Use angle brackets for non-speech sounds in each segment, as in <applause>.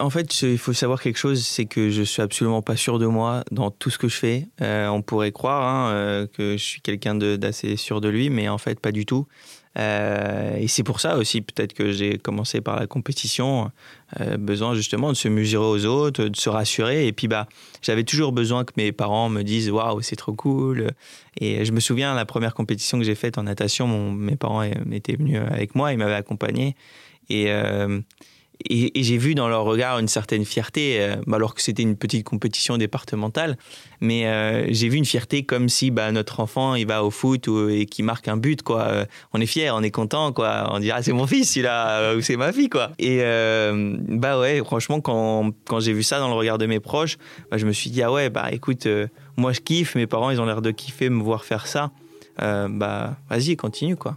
en fait, il faut savoir quelque chose, c'est que je suis absolument pas sûr de moi dans tout ce que je fais. Euh, on pourrait croire hein, euh, que je suis quelqu'un d'assez sûr de lui, mais en fait, pas du tout. Euh, et c'est pour ça aussi peut-être que j'ai commencé par la compétition, besoin justement de se mesurer aux autres, de se rassurer. Et puis bah, j'avais toujours besoin que mes parents me disent waouh c'est trop cool. Et je me souviens la première compétition que j'ai faite en natation, mes parents étaient venus avec moi, ils m'avaient accompagné. Et, et, j'ai vu dans leur regard une certaine fierté, euh, alors que c'était une petite compétition départementale. Mais euh, j'ai vu une fierté comme si bah, notre enfant il va au foot et qui marque un but. Quoi. Euh, on est fier, on est content. Quoi. On dit ah, c'est mon fils, celui-là, ou c'est ma fille. Quoi. Et bah ouais, franchement, quand, quand j'ai vu ça dans le regard de mes proches, bah, je me suis dit ah ouais, bah écoute, moi je kiffe, mes parents ils ont l'air de kiffer me voir faire ça. bah vas-y, continue quoi.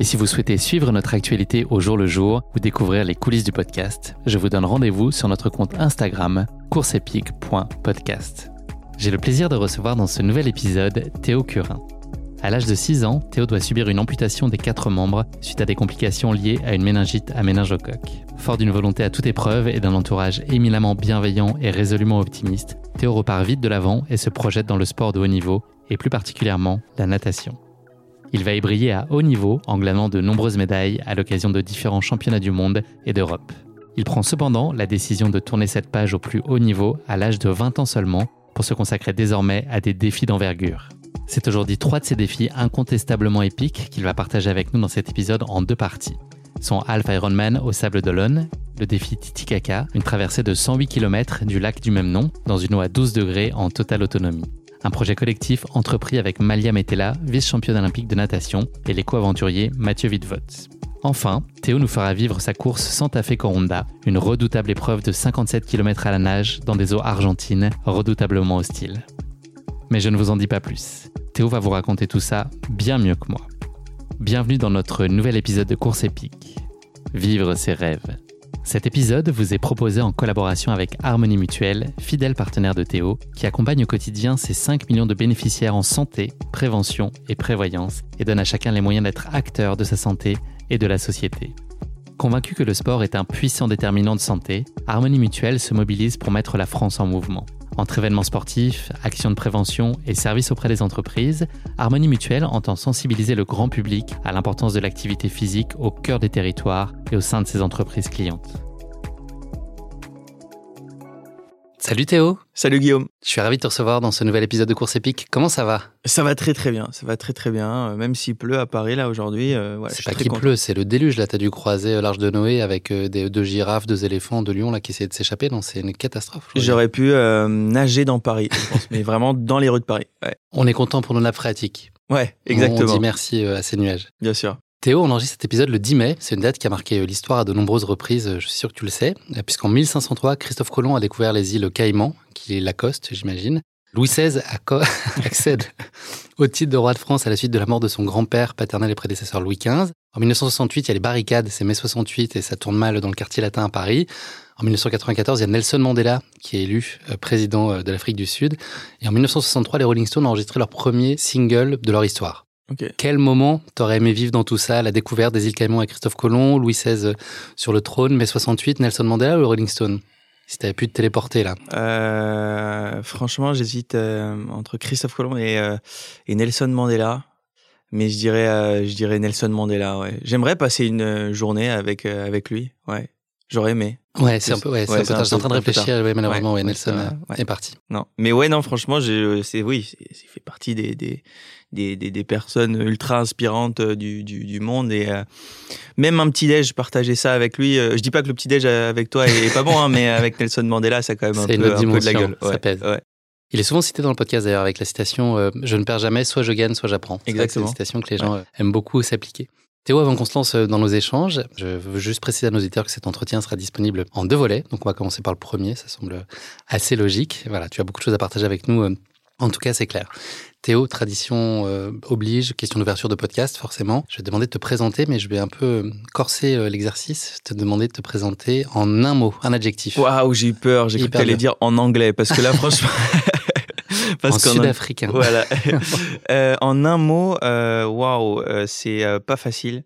Et si vous souhaitez suivre notre actualité au jour le jour ou découvrir les coulisses du podcast, je vous donne rendez-vous sur notre compte Instagram courseepique.podcast. J'ai le plaisir de recevoir dans ce nouvel épisode Théo Curin. À l'âge de 6 ans, Théo doit subir une amputation des quatre membres suite à des complications liées à une méningite à méningocoque. Fort d'une volonté à toute épreuve et d'un entourage éminemment bienveillant et résolument optimiste, Théo repart vite de l'avant et se projette dans le sport de haut niveau, et plus particulièrement la natation. Il va y briller à haut niveau en glanant de nombreuses médailles à l'occasion de différents championnats du monde et d'Europe. Il prend cependant la décision de tourner cette page au plus haut niveau à l'âge de 20 ans seulement pour se consacrer désormais à des défis d'envergure. C'est aujourd'hui trois de ces défis incontestablement épiques qu'il va partager avec nous dans cet épisode en deux parties. Son Half Ironman au Sable d'Olonne, le défi Titicaca, une traversée de 108 km du lac du même nom dans une eau à 12 degrés en totale autonomie un projet collectif entrepris avec Malia Metella, vice-championne olympique de natation, et l'éco-aventurier Mathieu Wittvogt. Enfin, Théo nous fera vivre sa course Santa Fe Coronda, une redoutable épreuve de 57 km à la nage dans des eaux argentines redoutablement hostiles. Mais je ne vous en dis pas plus. Théo va vous raconter tout ça bien mieux que moi. Bienvenue dans notre nouvel épisode de Course épique. Vivre ses rêves. Cet épisode vous est proposé en collaboration avec Harmonie Mutuelle, fidèle partenaire de Théo, qui accompagne au quotidien ses 5 millions de bénéficiaires en santé, prévention et prévoyance et donne à chacun les moyens d'être acteur de sa santé et de la société. Convaincu que le sport est un puissant déterminant de santé, Harmonie Mutuelle se mobilise pour mettre la France en mouvement. Entre événements sportifs, actions de prévention et services auprès des entreprises, Harmonie Mutuelle entend sensibiliser le grand public à l'importance de l'activité physique au cœur des territoires et au sein de ses entreprises clientes. Salut Théo. Salut Guillaume. Je suis ravi de te recevoir dans ce nouvel épisode de Course épique. Comment ça va? Ça va très très bien. Ça va très très bien. Euh, même s'il pleut à Paris là aujourd'hui. Euh, c'est pas qu'il pleut, c'est le déluge. Là, t'as dû croiser euh, l'arche de Noé avec des, deux girafes, deux éléphants, deux lions là qui essayaient de s'échapper. Non, c'est une catastrophe. J'aurais pu nager dans Paris, je pense, mais <laughs> vraiment dans les rues de Paris. On est content pour nos nappes phréatiques. Ouais, exactement. On dit merci à ces nuages. Bien sûr. Théo, on enregistre cet épisode le 10 mai. C'est une date qui a marqué l'histoire à de nombreuses reprises. Je suis sûr que tu le sais. Puisqu'en 1503, Christophe Colomb a découvert les îles Caïmans, qui est Lacoste, j'imagine. Louis XVI <laughs> accède au titre de roi de France à la suite de la mort de son grand-père paternel et prédécesseur Louis XV. En 1968, il y a les barricades, c'est mai 68 et ça tourne mal dans le quartier latin à Paris. En 1994, il y a Nelson Mandela qui est élu euh, président euh, de l'Afrique du Sud. Et en 1963, les Rolling Stones ont enregistré leur premier single de leur histoire. Quel moment t'aurais aimé vivre dans tout ça La découverte des îles Caïmans avec Christophe Colomb, Louis XVI sur le trône, mai 68, Nelson Mandela ou Rolling Stone? Si t'avais pu te téléporter là. Euh, franchement, j'hésite euh, entre Christophe Colomb et, euh, et, Nelson Mandela. Mais je dirais, je dirais Nelson Mandela. Ouais. J'aimerais passer une journée avec avec lui. Ouais. J'aurais aimé. Ouais, c'est un peu, ouais, c'est un peu, en train de réfléchir, ouais, malheureusement, ouais, Nelson est parti. Non. Mais ouais, non, franchement, c'est, oui, c'est fait partie des, des, des, des, personnes ultra inspirantes euh, du, du, du monde. Et euh, même un petit-déj, partager ça avec lui. Euh, je dis pas que le petit-déj avec toi est, pas bon, hein, mais avec <laughs> Nelson Mandela, ça a quand même un, peu, un peu, de la gueule. Ça pèse. Il est souvent cité dans le podcast d'ailleurs avec la citation Je ne perds jamais, soit je gagne, soit j'apprends. Exactement. C'est une citation que les gens aiment beaucoup s'appliquer. Théo, avant qu'on se lance dans nos échanges, je veux juste préciser à nos auditeurs que cet entretien sera disponible en deux volets. Donc, on va commencer par le premier, ça semble assez logique. Voilà, tu as beaucoup de choses à partager avec nous. En tout cas, c'est clair. Théo, tradition euh, oblige, question d'ouverture de podcast, forcément. Je vais te demander de te présenter, mais je vais un peu corser euh, l'exercice, te demander de te présenter en un mot, un adjectif. Waouh, j'ai eu peur. J'ai cru que tu allais dire en anglais, parce que là, <laughs> franchement. Parce en sud-africain. Voilà. <laughs> <laughs> euh, en un mot, euh, waouh, wow, c'est pas facile.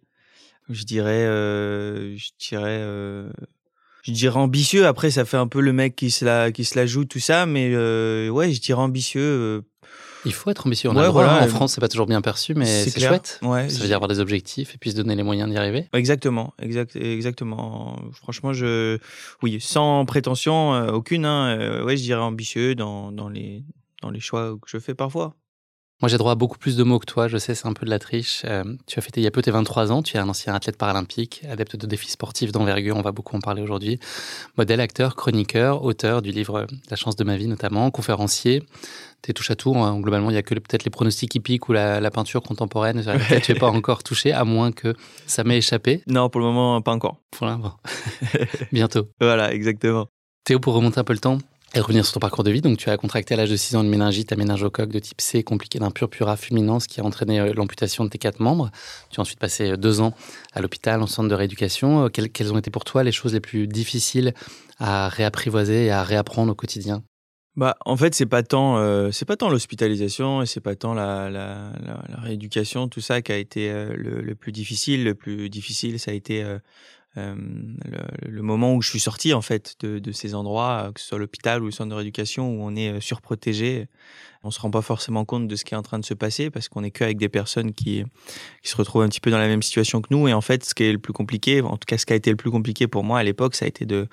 Je dirais, je dirais, je dirais ambitieux. Après, ça fait un peu le mec qui se la, qui se la joue, tout ça, mais ouais, je dirais ambitieux il faut être ambitieux. On a en France, c'est pas toujours bien perçu, mais c'est chouette. Ouais, ça veut dire avoir des objectifs et puis se donner les moyens d'y arriver. Exactement, exact, exactement. Franchement, je, oui, sans prétention euh, aucune, hein, euh, ouais, je dirais ambitieux dans, dans, les, dans les choix que je fais parfois. Moi, j'ai droit à beaucoup plus de mots que toi. Je sais, c'est un peu de la triche. Euh, tu as fêté il y a peu tes 23 ans. Tu es un ancien athlète paralympique, adepte de défis sportifs d'envergure. On va beaucoup en parler aujourd'hui. Modèle, acteur, chroniqueur, auteur du livre La chance de ma vie, notamment, conférencier. Tu touche à tout. Hein. Globalement, il y a que peut-être les pronostics hippiques ou la, peinture contemporaine. tu n'es pas <laughs> encore touché, à moins que ça m'ait échappé. Non, pour le moment, pas encore. Pour l'instant. <laughs> Bientôt. <laughs> Voilà, exactement. Théo, pour remonter un peu le temps, et revenir sur ton parcours de vie, donc tu as contracté à l'âge de 6 ans une méningite à méningocoque de type C compliqué d'un purpura fulminant, ce qui a entraîné euh, l'amputation de tes quatre membres. Tu as ensuite passé euh, deux ans à l'hôpital, en centre de rééducation. Euh, quelles, ont été pour toi les choses les plus difficiles à réapprivoiser et à réapprendre au quotidien? Bah, en fait, c'est pas tant, c'est pas tant l'hospitalisation et c'est pas tant la, la, la, rééducation, tout ça qui a été le, le, plus difficile. Le plus difficile, ça a été euh, le, le, moment où je suis sorti en fait de, de ces endroits, euh, que ce soit l'hôpital ou le centre de rééducation, où on est euh, surprotégé, on se rend pas forcément compte de ce qui est en train de se passer parce qu'on est qu'avec des personnes qui, qui se retrouvent un petit peu dans la même situation que nous. Et en fait, ce qui est le plus compliqué, en tout cas ce qui a été le plus compliqué pour moi à l'époque, ça a été de,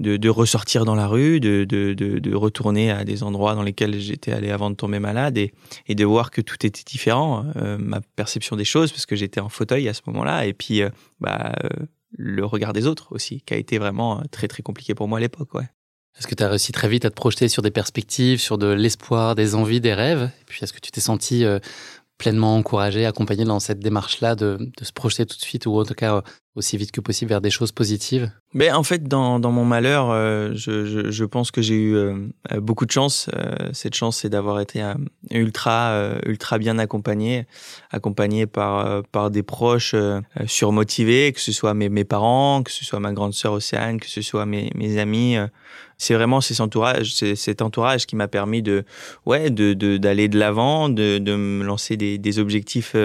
de, de ressortir dans la rue, de, de, de, retourner à des endroits dans lesquels j'étais allé avant de tomber malade et, et de voir que tout était différent, ma perception des choses, parce que j'étais en fauteuil à ce moment-là. Et puis, bah, le regard des autres aussi, qui a été vraiment euh, très très compliqué pour moi à l'époque. Ouais. Est-ce que tu as réussi très vite à te projeter sur des perspectives, sur de l'espoir, des envies, des rêves? Et puis est-ce que tu t'es senti euh, pleinement encouragé, accompagné dans cette démarche-là de, de, se projeter tout de suite ou en tout cas euh, aussi vite que possible vers des choses positives? Mais en fait, dans, dans mon malheur, euh, je, je, je, pense que j'ai eu euh, beaucoup de chance. Euh, cette chance, c'est d'avoir été ultra, ultra bien accompagné, accompagné par, par des proches surmotivés, que ce soit mes, mes parents, que ce soit ma grande sœur Océane, que ce soit mes, mes amis. C'est vraiment cet entourage, qui m'a permis de, ouais, d'aller de l'avant, de, de, me lancer des, objectifs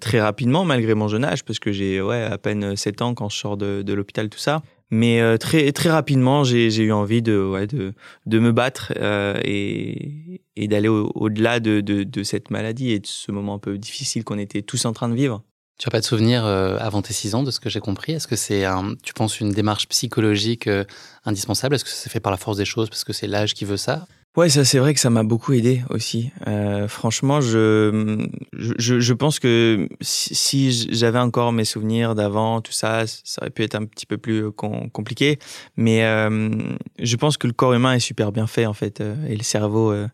très rapidement malgré mon jeune âge, parce que j'ai ouais à peine 7 ans quand je sors de, l'hôpital, tout ça. Mais euh, très très rapidement, j'ai eu envie de ouais, de, de me battre euh, et, d'aller au-delà de, de, de, cette maladie et de ce moment un peu difficile qu'on était tous en train de vivre. Tu n'as pas de souvenir euh, avant tes 6 ans de ce que j'ai compris? Est-ce que c'est, tu penses, une démarche psychologique indispensable? Est-ce que ça fait par la force des choses parce que c'est l'âge qui veut ça? Ouais, ça c'est vrai que ça m'a beaucoup aidé aussi. Euh, franchement, je, je, je pense que si, j'avais encore mes souvenirs d'avant, tout ça, ça aurait pu être un petit peu plus compliqué. Mais euh, je pense que le corps humain est super bien fait en fait, euh, et le cerveau euh,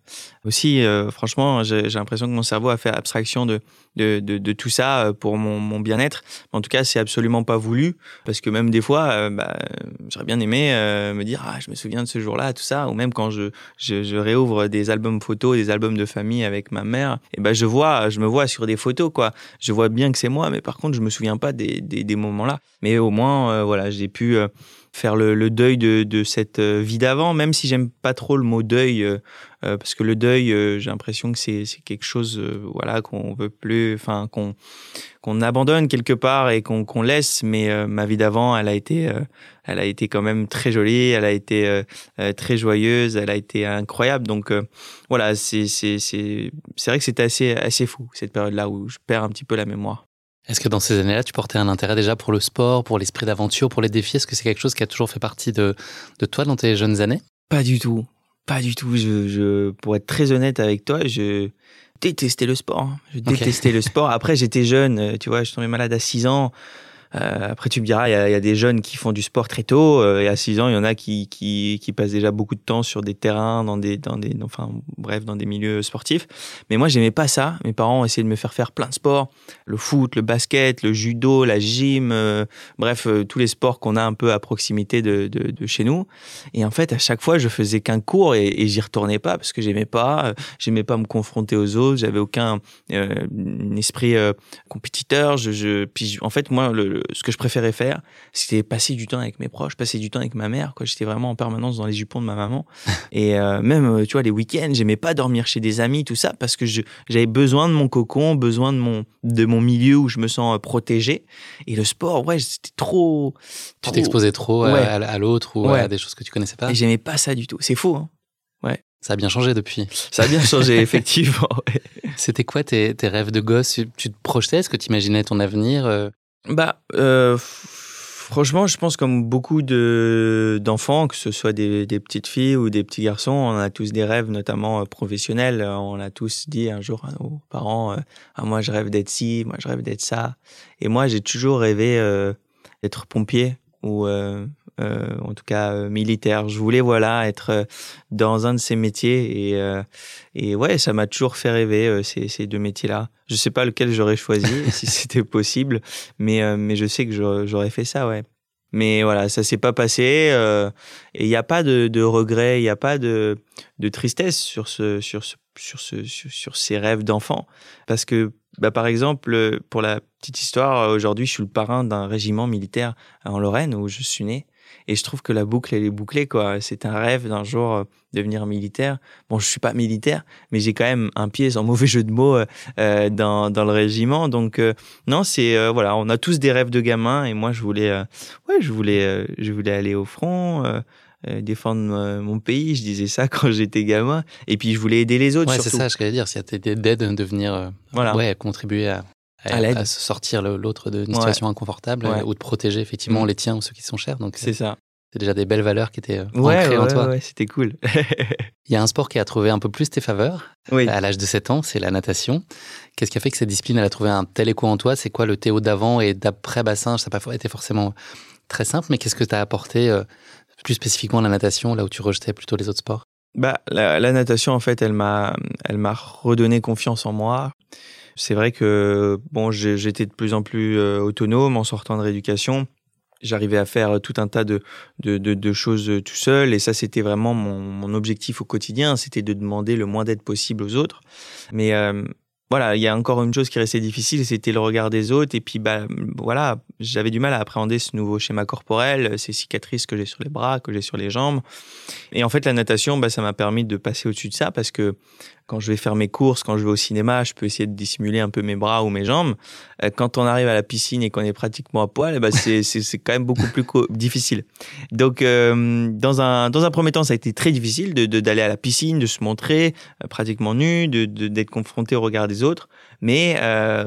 aussi. Euh, franchement, j'ai l'impression que mon cerveau a fait abstraction de de, tout ça pour mon, bien-être. En tout cas, c'est absolument pas voulu parce que même des fois, bah, j'aurais bien aimé me dire ah je me souviens de ce jour-là, tout ça, ou même quand je, je réouvre des albums photos, des albums de famille avec ma mère, et ben je vois, je me vois sur des photos quoi. Je vois bien que c'est moi, mais par contre je me souviens pas des, des, moments là. Mais au moins euh, voilà, j'ai pu euh, faire le, deuil de, cette euh, vie d'avant, même si j'aime pas trop le mot deuil, euh, parce que le deuil, j'ai l'impression que c'est quelque chose, voilà, qu'on veut plus, enfin qu'on qu'on abandonne quelque part et qu'on laisse. Mais ma vie d'avant, elle a été, elle a été quand même très jolie, elle a été très joyeuse, elle a été incroyable. Donc voilà, c'est vrai que c'était assez assez fou cette période-là où je perds un petit peu la mémoire. Est-ce que dans ces années-là, tu portais un intérêt déjà pour le sport, pour l'esprit d'aventure, pour les défis? Est-ce que c'est quelque chose qui a toujours fait partie de, de toi dans tes jeunes années? Pas du tout. Pas du tout. Je, je, pour être très honnête avec toi, je détestais le sport. Je détestais le sport. <laughs> Après, j'étais jeune, tu vois, je tombais malade à 6 ans. Euh, après, tu me diras, il y, a des jeunes qui font du sport très tôt. Euh, et à 6 ans, il y en a qui, qui, qui, passent déjà beaucoup de temps sur des terrains, dans des, dans des, enfin, bref, dans des milieux sportifs. Mais moi, j'aimais pas ça. Mes parents ont essayé de me faire faire plein de sports le foot, le basket, le judo, la gym, euh, bref, tous les sports qu'on a un peu à proximité de, de, de, chez nous. Et en fait, à chaque fois, je faisais qu'un cours et, et j'y retournais pas parce que j'aimais pas, j'aimais pas me confronter aux autres, j'avais aucun esprit compétiteur. Je, je, puis en fait, moi, le, ce que je préférais faire, c'était passer du temps avec mes proches, passer du temps avec ma mère. Quoi, j'étais vraiment en permanence dans les jupons de ma maman. <laughs> Et euh, même, euh, tu vois, les week-ends, j'aimais pas dormir chez des amis, tout ça, parce que j'avais besoin de mon cocon, besoin de mon de mon milieu où je me sens euh, protégé. Et le sport, ouais, c'était trop. Tu t'exposais trop à, l'autre ou à des choses que tu connaissais pas? Et j'aimais pas ça du tout. C'est faux. Hein ouais. Ça a bien changé depuis. Ça a bien changé, <laughs> effectivement. C'était quoi tes, tes, rêves de gosse? Tu te projetais? Est-ce que tu imaginais ton avenir bah, euh, franchement, je pense comme beaucoup de d'enfants, que ce soit des, des, petites filles ou des petits garçons, on a tous des rêves, notamment euh, professionnels. On a tous dit un jour à nos parents euh, ah, Moi, je rêve d'être ci, moi, je rêve d'être ça. Et moi, j'ai toujours rêvé euh, d'être pompier ou euh, en tout cas euh, militaire. Je voulais voilà être euh, dans un de ces métiers et et ouais, ça m'a toujours fait rêver ces, ces deux métiers-là. Je sais pas lequel j'aurais choisi <laughs> si c'était possible, mais mais je sais que j'aurais fait ça, ouais. Mais voilà, ça s'est pas passé. et il n'y a pas de, de regret, il n'y a pas de, de tristesse sur ce, sur ce, sur ce, sur, sur ces rêves d'enfant, parce que bah, par exemple, pour la petite histoire, aujourd'hui, je suis le parrain d'un régiment militaire en Lorraine où je suis né. Et je trouve que la boucle, elle est bouclée, quoi. C'est un rêve d'un jour euh, devenir militaire. Bon, je suis pas militaire, mais j'ai quand même un pied, sans mauvais jeu de mots, euh, euh dans, dans le régiment. Donc, euh, non, c'est, voilà, on a tous des rêves de gamin. Et moi, je voulais, ouais, je voulais, je voulais aller au front. Défendre mon pays, je disais ça <laughs> quand j'étais gamin, et puis je voulais aider les autres. Ouais, c'est ça, je voulais dire, si t'étais d'aide, de venir, voilà. ouais, contribuer à, à, sortir l'autre d'une situation inconfortable ou de protéger effectivement mm. les tiens ou ceux qui sont chers. Donc c'est ça. C'est déjà des belles valeurs qui étaient euh, ancrées en toi. Ouais, c'était cool. <laughs> Il y a un sport qui a trouvé un peu plus tes faveurs à l'âge de 7 ans, c'est la natation. Qu'est-ce qui a fait que cette discipline elle a trouvé un tel écho en toi? C'est quoi le Théo d'avant et d'après bassin Ça n'a pas été forcément très simple, mais qu'est-ce que tu as apporté euh, plus spécifiquement la natation, là où tu rejetais plutôt les autres sports? Bah, la, natation, en fait, elle m'a, elle m'a redonné confiance en moi. C'est vrai que bon, j'étais de plus en plus euh, autonome en sortant de rééducation. J'arrivais à faire tout un tas de, de, de, de choses tout seul et ça c'était vraiment mon, mon, objectif au quotidien, c'était de demander le moins d'aide possible aux autres. Mais euh, voilà, il y a encore une chose qui restait difficile, c'était le regard des autres. Et puis, bah, voilà, j'avais du mal à appréhender ce nouveau schéma corporel, ces cicatrices que j'ai sur les bras, que j'ai sur les jambes. Et en fait, la natation, bah, ça m'a permis de passer au-dessus de ça parce que quand je vais faire mes courses, quand je vais au cinéma, je peux essayer de dissimuler un peu mes bras ou mes jambes. Euh, quand on arrive à la piscine et qu'on est pratiquement à poil, bah c'est quand même beaucoup plus difficile. Donc euh, dans un dans un premier temps, ça a été très difficile de d'aller à la piscine, de se montrer euh, pratiquement nu, de d'être confronté au regard des autres. Mais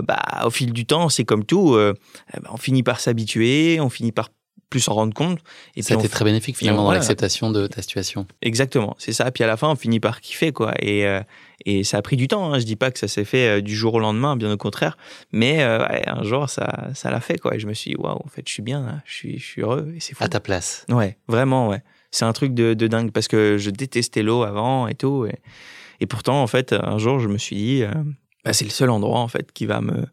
bah au fil du temps, c'est comme tout, bah, on finit par s'habituer, on finit par plus s'en rendre compte. Et ça a été très bénéfique finalement dans l'acceptation de ta situation. Exactement, c'est ça. Puis à la fin, on finit par kiffer quoi. Et euh, et ça a pris du temps. Hein. Je dis pas que ça s'est fait euh, du jour au lendemain, bien au contraire. Mais euh, un jour, ça ça l'a fait quoi. Et je me suis dit waouh, en fait, je suis bien, je suis je suis heureux et c'est fou. À ta place. Ouais, vraiment ouais. C'est un truc de, de dingue parce que je détestais l'eau avant et tout. Et, et, pourtant, en fait, un jour, je me suis dit, bah, c'est le seul endroit en fait qui va me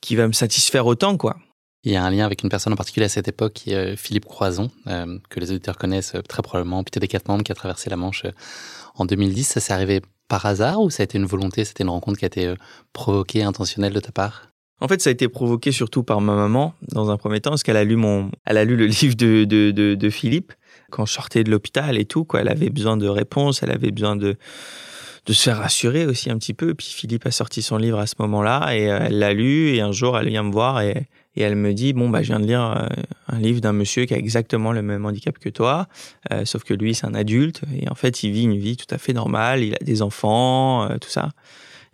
qui va me satisfaire autant quoi. Il y a un lien avec une personne en particulier à cette époque, qui est euh, Philippe Croison, euh, que les auditeurs connaissent euh, très probablement, plutôt des quatre membres qui a traversé la Manche en 2010. Ça s'est arrivé par hasard ou ça a été une volonté, c'était une rencontre qui a été provoquée, intentionnelle de ta part? En fait, ça a été provoqué surtout par ma maman, dans un premier temps, parce qu'elle a lu mon, elle a lu le <laughs> livre de, de, de, de Philippe quand je sortais de l'hôpital et tout. Quoi, elle avait besoin de réponses, elle avait besoin de, de se faire rassurer aussi un petit peu. Puis Philippe a sorti son livre à ce moment-là et elle l'a lu et un jour elle vient me voir et et elle me dit bon bah je viens de lire euh, un livre d'un monsieur qui a exactement le même handicap que toi, euh, sauf que lui c'est un adulte et en fait il vit une vie tout à fait normale, il a des enfants, euh, tout ça.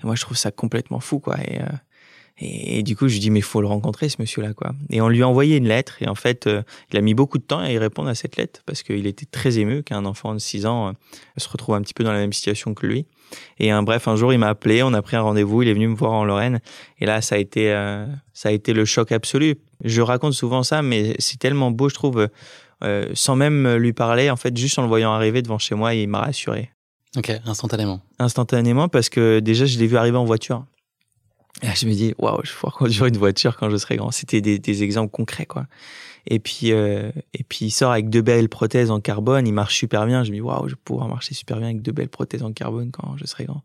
Et moi je trouve ça complètement fou quoi. Et, Et, du coup, je dis, mais faut le rencontrer, ce monsieur-là, quoi. Et on lui a envoyé une lettre. Et en fait, euh, il a mis beaucoup de temps à y répondre à cette lettre parce qu'il était très ému qu'un enfant de 6 ans euh, se retrouve un petit peu dans la même situation que lui. Et un, bref, un jour, il m'a appelé, on a pris un rendez-vous, il est venu me voir en Lorraine. Et là, ça a été, euh, ça a été le choc absolu. Je raconte souvent ça, mais c'est tellement beau, je trouve, sans même lui parler, en fait, juste en le voyant arriver devant chez moi, il m'a rassuré. Ok, instantanément. Instantanément, parce que déjà, je l'ai vu arriver en voiture. Et là, je me dis, waouh, je vais pouvoir conduire une voiture quand je serai grand. C'était des, des, exemples concrets, quoi. Et puis, euh, et puis, il sort avec deux belles prothèses en carbone. Il marche super bien. Je me dis, waouh, je vais pouvoir marcher super bien avec deux belles prothèses en carbone quand je serai grand.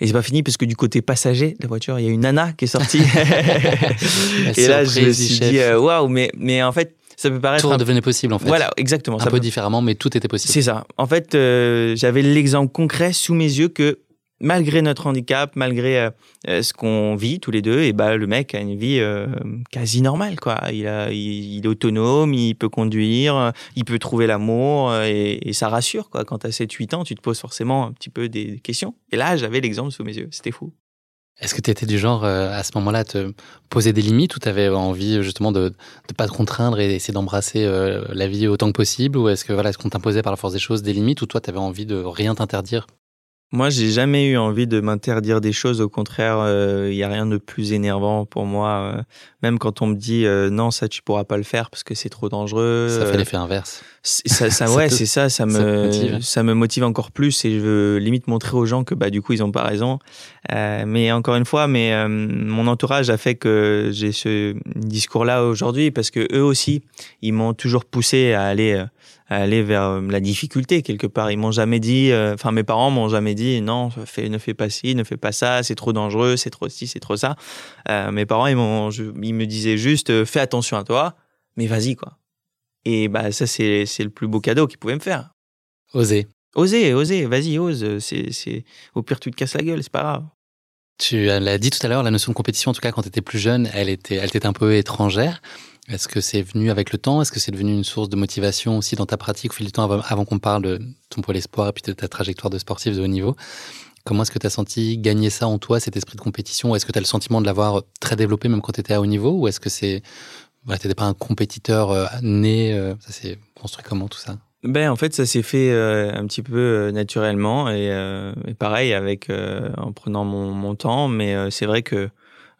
Et c'est pas fini parce que du côté passager de la voiture, il y a une nana qui est sortie. <laughs> et là, je me suis dit, euh, waouh, mais, mais en fait, ça peut paraître. Tout redevenait possible en fait. Voilà, exactement. Un ça peu différemment, mais tout était possible. C'est ça. En fait, euh, j'avais l'exemple concret sous mes yeux que malgré notre handicap, malgré euh, euh, ce qu'on vit tous les deux, et bah le mec a une vie euh, quasi normale quoi. Il, a, est autonome, il peut conduire, il peut trouver l'amour et, ça rassure quoi. Quand tu as 7-8 ans, tu te poses forcément un petit peu des questions. Et là, j'avais l'exemple sous mes yeux, c'était fou. Est-ce que tu étais du genre à ce moment-là à te poser des limites ou tu avais envie justement de ne pas te contraindre et d'essayer d'embrasser la vie autant que possible? Ou est-ce que voilà, est-ce qu'on t'imposait par la force des choses des limites ou toi tu avais envie de rien t'interdire? Moi, j'ai jamais eu envie de m'interdire des choses. Au contraire, il euh, y a rien de plus énervant pour moi. Euh, même quand on me dit euh, non, ça tu pourras pas le faire parce que c'est trop dangereux. Ça fait l'effet inverse. Ça, ça <laughs> ouais, c'est ça. Ça me, ça, me motive encore plus et je veux limite montrer aux gens que bah du coup ils ont pas raison. mais encore une fois, mais mon entourage a fait que j'ai ce discours-là aujourd'hui parce que eux aussi, ils m'ont toujours poussé à aller aller vers euh, la difficulté quelque part. Ils m'ont jamais dit, euh, enfin mes parents m'ont jamais dit non, fais, ne fais pas ci, ne fais pas ça, c'est trop dangereux, c'est trop ci, c'est trop ça. Euh, mes parents ils m'ont, ils me disaient juste fais attention à toi, mais vas-y quoi. Et bah ça c'est c'est le plus beau cadeau qu'ils pouvaient me faire. Oser. Oser, oser, vas-y ose. C'est c'est au pire tu te casses la gueule, c'est pas grave. Tu l'as dit tout à l'heure, la notion de compétition, en tout cas quand tu étais plus jeune, elle était, elle était un peu étrangère. Est-ce que c'est venu avec le temps? Est-ce que c'est devenu une source de motivation aussi dans ta pratique au fil du temps avant, qu'on parle de ton pôle espoir et puis de ta trajectoire de sportif de haut niveau? Comment est-ce que tu as senti gagner ça en toi, cet esprit de compétition? Est-ce que tu as le sentiment de l'avoir très développé même quand tu étais à haut niveau? Ou est-ce que c'est. Voilà, tu n'étais pas un compétiteur euh, né euh, Ça s'est construit comment tout ça? Ben en fait ça s'est fait euh, un petit peu naturellement et, et pareil avec en prenant mon, mon temps. Mais c'est vrai que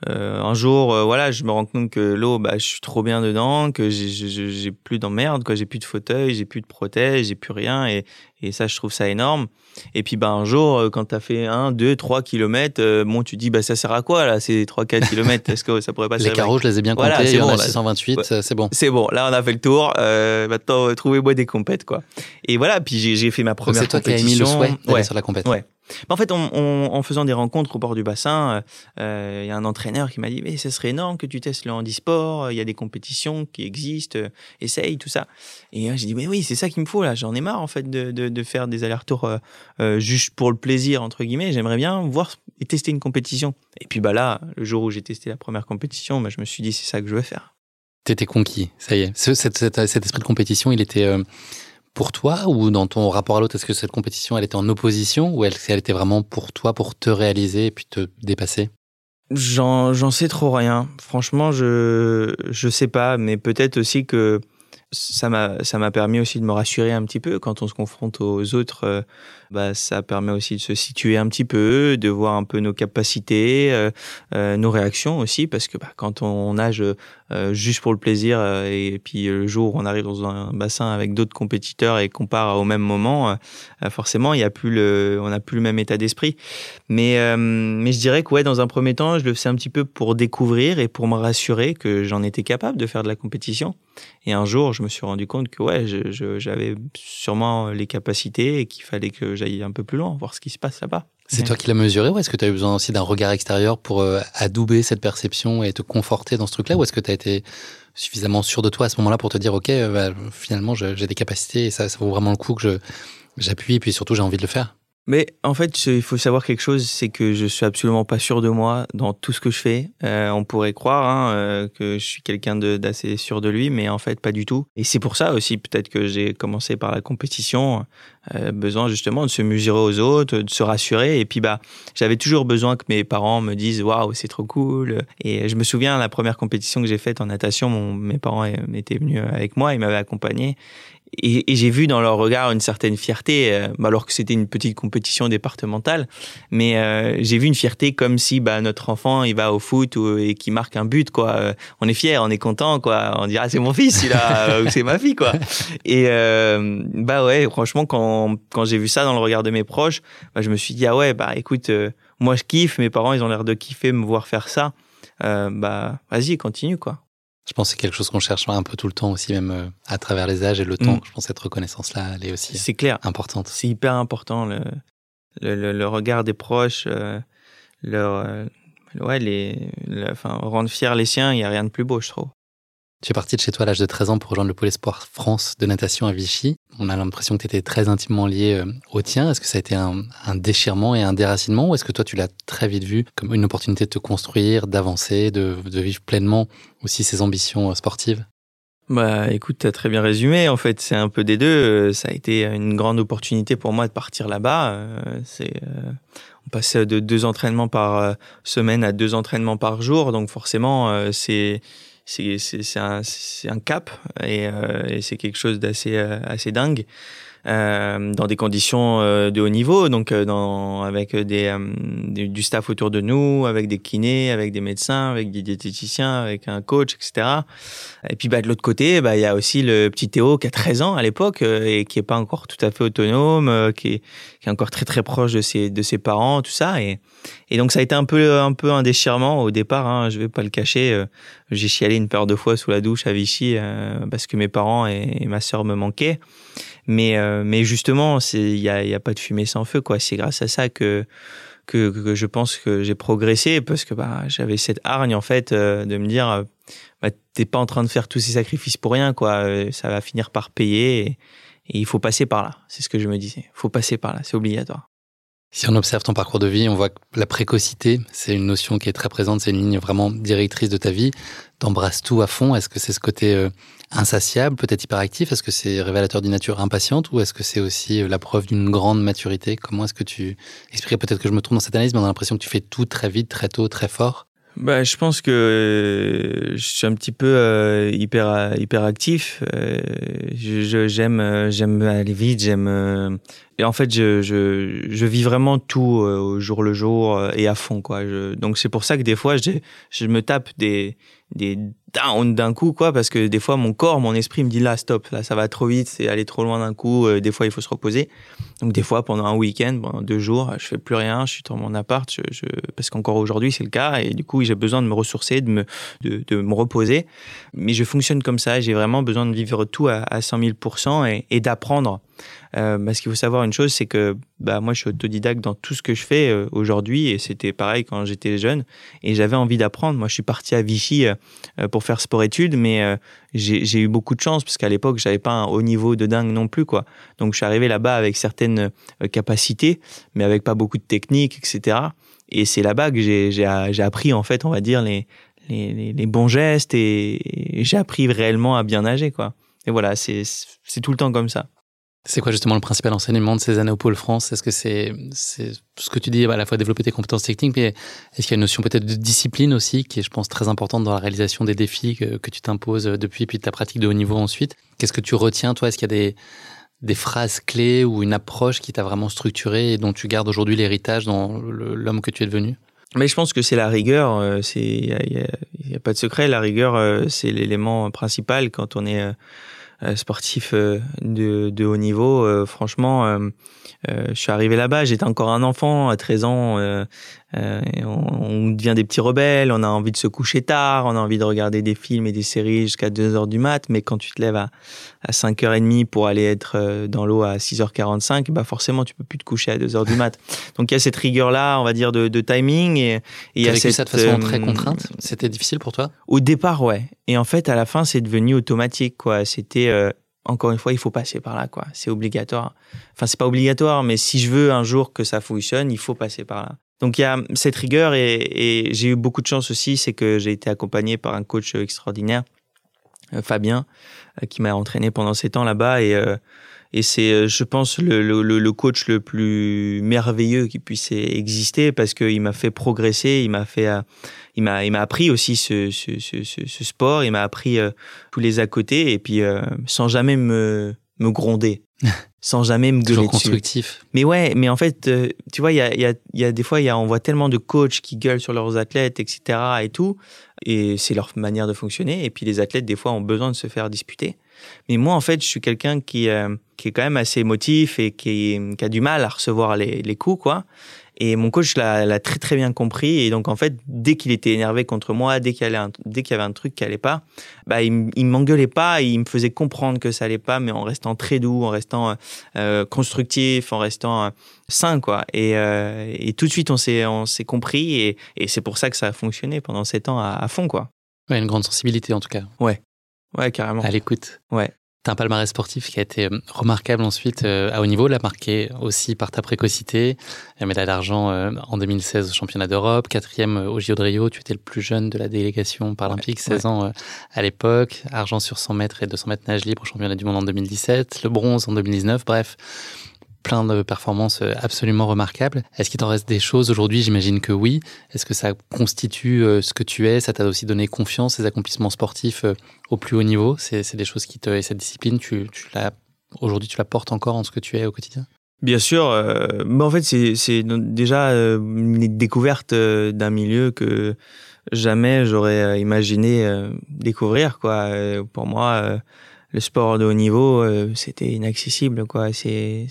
euh, un jour, euh, voilà, je me rends compte que l'eau, bah, je suis trop bien dedans, que j'ai plus d'emmerde, quoi. J'ai plus de fauteuil, j'ai plus de prothèse, j'ai plus rien, et, et ça, je trouve ça énorme. Et puis, bah, un jour, euh, quand t'as fait 1, 2, 3 kilomètres, bon, tu dis, bah, ça sert à quoi, là, ces 3, 4 kilomètres? Est-ce que ça pourrait pas Les carreaux, je les ai bien comptés, il y en a 628, c'est bon. C'est bon, là, on a fait le tour, euh, maintenant, trouvez-moi des compètes, quoi. Et voilà, puis j'ai fait ma première compétition. C'est toi qui as mis le souhait ouais. sur la compète. Ouais. En fait, en faisant des rencontres au bord du bassin, euh, il y a un entraîneur qui m'a dit mais ce serait énorme que tu testes le handisport. Il y a des compétitions qui existent, euh, essaye tout ça. Et j'ai dit mais oui, c'est ça qu'il me faut là. J'en ai marre en fait de, de, faire des allers-retours euh, juste pour le plaisir entre guillemets. J'aimerais bien voir et tester une compétition. Et puis bah là, le jour où j'ai testé la première compétition, bah, je me suis dit c'est ça que je veux faire. T'étais conquis, ça y est. cet, cet, esprit de compétition, il était pour toi ou dans ton rapport à l'autre Est-ce que cette compétition, elle était en opposition ou elle, était vraiment pour toi, pour te réaliser et puis te dépasser? J'en sais trop rien. Franchement, je je sais pas, mais peut-être aussi que ça m'a permis aussi de me rassurer un petit peu quand on se confronte aux autres. Euh, bah ça permet aussi de se situer un petit peu, de voir un peu nos capacités, euh, euh, nos réactions aussi, parce que bah, quand on nage juste pour le plaisir et puis le jour où on arrive dans un bassin avec d'autres compétiteurs et qu'on part au même moment, forcément il y a plus le, on n'a plus le même état d'esprit. Mais mais je dirais que ouais, dans un premier temps, je le faisais un petit peu pour découvrir et pour me rassurer que j'en étais capable de faire de la compétition. Et un jour, je me suis rendu compte que ouais, j'avais sûrement les capacités et qu'il fallait que j'aille un peu plus loin, voir ce qui se passe là-bas. C'est toi qui l'as mesuré ou est-ce que tu as eu besoin aussi d'un regard extérieur pour euh, adouber cette perception et te conforter dans ce truc-là ou est-ce que tu as été suffisamment sûr de toi à ce moment-là pour te dire ok, euh, bah, finalement j'ai des capacités et ça, ça vaut vraiment le coup que j'appuie et puis surtout j'ai envie de le faire? Mais en fait, il faut savoir quelque chose, c'est que je suis absolument pas sûr de moi dans tout ce que je fais. Euh, on pourrait croire hein, euh, que je suis quelqu'un d'assez sûr de lui, mais en fait pas du tout. Et c'est pour ça aussi peut-être que j'ai commencé par la compétition, euh, besoin justement de se mesurer aux autres, de se rassurer. Et puis bah, j'avais toujours besoin que mes parents me disent waouh c'est trop cool. Et je me souviens la première compétition que j'ai faite en natation, mes parents étaient venus avec moi, ils m'avaient accompagné et, et j'ai vu dans leur regard une certaine fierté, euh, alors que c'était une petite compétition départementale, mais euh, j'ai vu une fierté comme si bah, notre enfant il va au foot ou, et qui marque un but quoi. Euh, on est fier, on est content quoi. On dira ah, c'est mon fils, il a ou c'est ma fille quoi. Et bah ouais, franchement quand quand j'ai vu ça dans le regard de mes proches, bah, je me suis dit ah ouais bah écoute, moi je kiffe, mes parents ils ont l'air de kiffer me voir faire ça. bah vas-y continue quoi. Je pense que c'est quelque chose qu'on cherche un peu tout le temps aussi, même euh, à travers les âges et le temps. Mm. Je pense que cette reconnaissance-là, elle est aussi c'est clair. importante. C'est hyper important, le, le, le, regard des proches, euh, leur, euh, ouais, les, enfin, rendre fiers les siens, il n'y a rien de plus beau, je trouve. Tu es parti de chez toi à l'âge de 13 ans pour rejoindre le Pôle Espoir France de natation à Vichy. On a l'impression que tu étais très intimement lié euh, au tien. Est-ce que ça a été un, déchirement et un déracinement ou est-ce que toi tu l'as très vite vu comme une opportunité de te construire, d'avancer, de, vivre pleinement aussi ses ambitions euh, sportives? Bah écoute, tu as très bien résumé. En fait, c'est un peu des deux. Euh, ça a été une grande opportunité pour moi de partir là-bas. On passait de deux entraînements par semaine à deux entraînements par jour. Donc forcément, c'est c'est un, un cap et, euh, et c'est quelque chose d'assez euh, assez dingue. Euh, dans des conditions euh, de haut niveau, donc euh, dans, avec des, du staff autour de nous, avec des kinés, avec des médecins, avec des diététiciens, avec un coach, etc. Et puis bah, de l'autre côté, bah, il y a aussi le petit Théo qui a 13 ans à l'époque et qui est pas encore tout à fait autonome, qui est, qui est encore très très proche de ses, de ses parents, tout ça. Et, et donc ça a été un peu un peu un déchirement au départ. Hein, je vais pas le cacher. J'ai chialé une paire de fois sous la douche à Vichy parce que mes parents et, ma sœur me manquaient. Mais, euh, justement, il n'y a, pas de fumée sans feu. quoi. C'est grâce à ça que, je pense que j'ai progressé parce que bah, j'avais cette hargne en fait euh, de me dire euh, bah, t'es pas en train de faire tous ces sacrifices pour rien. quoi. Ça va finir par payer et il faut passer par là. C'est ce que je me disais. Il faut passer par là. C'est obligatoire. Si on observe ton parcours de vie, on voit que la précocité, c'est une notion qui est très présente, c'est une ligne vraiment directrice de ta vie. T'embrasses tout à fond. Est-ce que c'est ce côté euh, insatiable, peut-être hyperactif? Est-ce que c'est révélateur d'une nature impatiente ou est-ce que c'est aussi euh, la preuve d'une grande maturité? Comment est-ce que tu expliquerais peut-être que je me trompe dans cette analyse, mais on a l'impression que tu fais tout très vite, très tôt, très fort bah, je pense que euh, je suis un petit peu euh, hyper hyper actif. Euh, j'aime j'aime aller vite. J'aime et en fait je, je je vis vraiment tout au jour le jour et à fond quoi. Donc c'est pour ça que des fois je je me tape des des down d'un coup quoi parce que des fois mon corps mon esprit me dit là stop là ça va trop vite c'est aller trop loin d'un coup des fois il faut se reposer. Donc des fois pendant un week-end pendant deux jours je fais plus rien je suis dans mon appart je, parce qu'encore aujourd'hui c'est le cas et du coup j'ai besoin de me ressourcer de me de, de, me reposer. Mais je fonctionne comme ça j'ai vraiment besoin de vivre tout à, à 100 000 et, et d'apprendre. Euh, parce qu'il faut savoir une chose, c'est que bah, moi, je suis autodidacte dans tout ce que je fais euh, aujourd'hui, et c'était pareil quand j'étais jeune, et j'avais envie d'apprendre. Moi, je suis parti à Vichy euh, euh, faire sport-études, mais j'ai eu beaucoup de chance, parce qu'à l'époque, j'avais pas un haut niveau de dingue non plus, quoi. Donc, je suis arrivé là-bas avec certaines capacités, mais avec pas beaucoup de technique, etc. Et c'est là-bas que j'ai appris, en fait, on va dire, les, les, les bons gestes, et, et j'ai appris réellement à bien nager, quoi. Et voilà, c'est tout le temps comme ça. C'est quoi justement le principal enseignement de ces années au Pôle France? Est-ce que c'est ce que tu dis, à la fois développer tes compétences techniques, mais est-ce qu'il y a une notion peut-être de discipline aussi, qui est, je pense, très importante dans la réalisation des défis que, tu t'imposes depuis, puis ta pratique de haut niveau ensuite? Qu'est-ce que tu retiens, toi? Est-ce qu'il y a des, des phrases clés ou une approche qui t'a vraiment structuré et dont tu gardes aujourd'hui l'héritage dans l'homme que tu es devenu? Mais je pense que c'est la rigueur, euh, c'est il y, a, pas de secret. La rigueur, euh, c'est l'élément principal quand on est euh, euh, sportif euh, de, de, haut niveau. Euh, franchement, je suis arrivé là-bas, j'étais encore un enfant à 13 ans. Euh, on, devient des petits rebelles, on a envie de se coucher tard, on a envie de regarder des films et des séries jusqu'à 2 heures du mat, mais quand tu te lèves à, à 5h30 pour aller être euh, dans l'eau à 6h45, bah forcément tu peux plus te coucher à 2 heures du mat. <laughs> Donc il y a cette rigueur-là, on va dire, de, de timing. Et, il y a cette, ça de façon très euh, contrainte? C'était difficile pour toi? Au départ, ouais. Et en fait, à la fin, c'est devenu automatique, quoi. C'était encore une fois, il faut passer par là, quoi. C'est obligatoire. Enfin, c'est pas obligatoire, mais si je veux un jour que ça fonctionne, il faut passer par là. Donc il y a cette rigueur et, j'ai eu beaucoup de chance aussi, c'est que j'ai été accompagné par un coach extraordinaire, euh, Fabien, euh, qui m'a entraîné pendant ces temps là-bas et euh, et c'est, je pense, le, le, le, coach le plus merveilleux qui puisse exister parce qu'il m'a fait progresser, il m'a fait, il m'a, il m'a appris aussi ce, ce, ce, ce sport, il m'a appris tous les à côté et puis sans jamais me, me gronder. <laughs> sans jamais me gueuler Toujours constructif. Mais ouais, mais en fait, euh, tu vois, il y a, y, a, y a, des fois, y a, on voit tellement de coachs qui gueulent sur leurs athlètes, etc. et tout, et c'est leur manière de fonctionner. Et puis les athlètes, des fois, ont besoin de se faire disputer. Mais moi, en fait, je suis quelqu'un qui, euh, qui est quand même assez émotif et qui, qui, a du mal à recevoir les, les coups, quoi. Et mon coach l'a très très bien compris. Et donc en fait, dès qu'il était énervé contre moi, dès qu'il y, y, avait un truc qui allait pas, bah il, il m'engueulait pas, il me faisait comprendre que ça allait pas, mais en restant très doux, en restant euh, constructif, en restant euh, sain quoi. Et, euh, et, tout de suite on s'est on s'est compris et, et c'est pour ça que ça a fonctionné pendant sept ans à, à fond quoi. Ouais, une grande sensibilité en tout cas. Ouais. Ouais, carrément. À l'écoute. Ouais. T'as un palmarès sportif qui a été euh, remarquable ensuite euh, à haut niveau, l'a marqué aussi par ta précocité. Médaille d'argent euh, en 2016 au championnat d'Europe, quatrième au JO de Rio. Tu étais le plus jeune de la délégation paralympique, 16 ans à l'époque. Argent sur 100 mètres et 200 mètres nage libre au championnat du monde en 2017. Le bronze en 2019. Bref, plein de performances euh, absolument remarquables. Est-ce qu'il t'en reste des choses aujourd'hui? J'imagine que oui. Est-ce que ça constitue euh, ce que tu es? Ça t'a aussi donné confiance, ces accomplissements sportifs euh, au plus haut niveau? C'est des choses qui te... Et cette discipline, tu, tu aujourd'hui, tu la portes encore en ce que tu es au quotidien? Bien sûr, mais en fait, c'est déjà une découverte d'un milieu que jamais j'aurais imaginé découvrir. Quoi. Pour moi, le sport de haut niveau, euh, c'était inaccessible, quoi. C'est,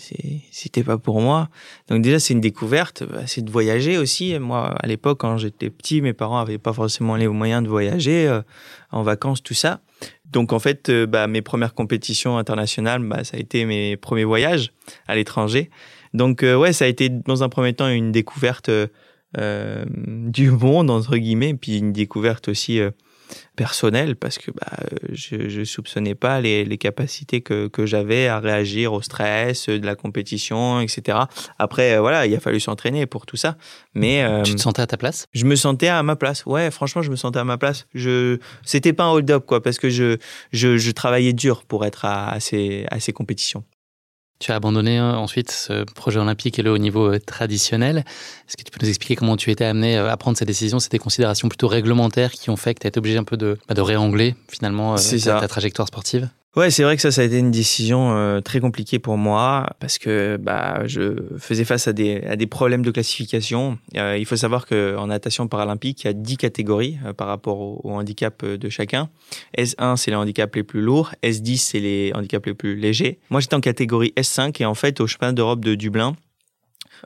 c'était pas pour moi. Donc déjà, c'est une découverte. Bah, c'est de voyager aussi. Moi, à l'époque, quand j'étais petit, mes parents avaient pas forcément les moyens de voyager euh, en vacances, tout ça. Donc en fait, euh, bah, mes premières compétitions internationales, bah, ça a été mes premiers voyages à l'étranger. Donc ouais, ça a été dans un premier temps une découverte du monde entre guillemets, puis une découverte aussi personnel parce que bah, je ne soupçonnais pas les, les capacités que, que j'avais à réagir au stress de la compétition, etc. Après, euh, voilà, il a fallu s'entraîner pour tout ça. Mais euh, tu te sentais à ta place? Je me sentais à ma place. Ouais, franchement, je me sentais à ma place. Je, c'était pas un hold-up quoi, parce que je, je, je travaillais dur pour être à, à ces, à ces compétitions. Tu as abandonné hein, ensuite ce projet olympique et le haut niveau euh, traditionnel. Est-ce que tu peux nous expliquer comment tu étais amené euh, à prendre cette décision C'était des considérations plutôt réglementaires qui ont fait que tu as été obligé un peu de, bah, de réangler finalement euh, ta, trajectoire sportive? Ouais, c'est vrai que ça, ça a été une décision euh, très compliquée pour moi parce que bah, je faisais face à des, à des problèmes de classification. Euh, il faut savoir qu'en natation paralympique, il y a 10 catégories euh, par rapport au, au, handicap de chacun. S1, c'est les handicaps les plus lourds. S10, c'est les handicaps les plus légers. Moi, j'étais en catégorie S5 et en fait, au championnat d'Europe de Dublin,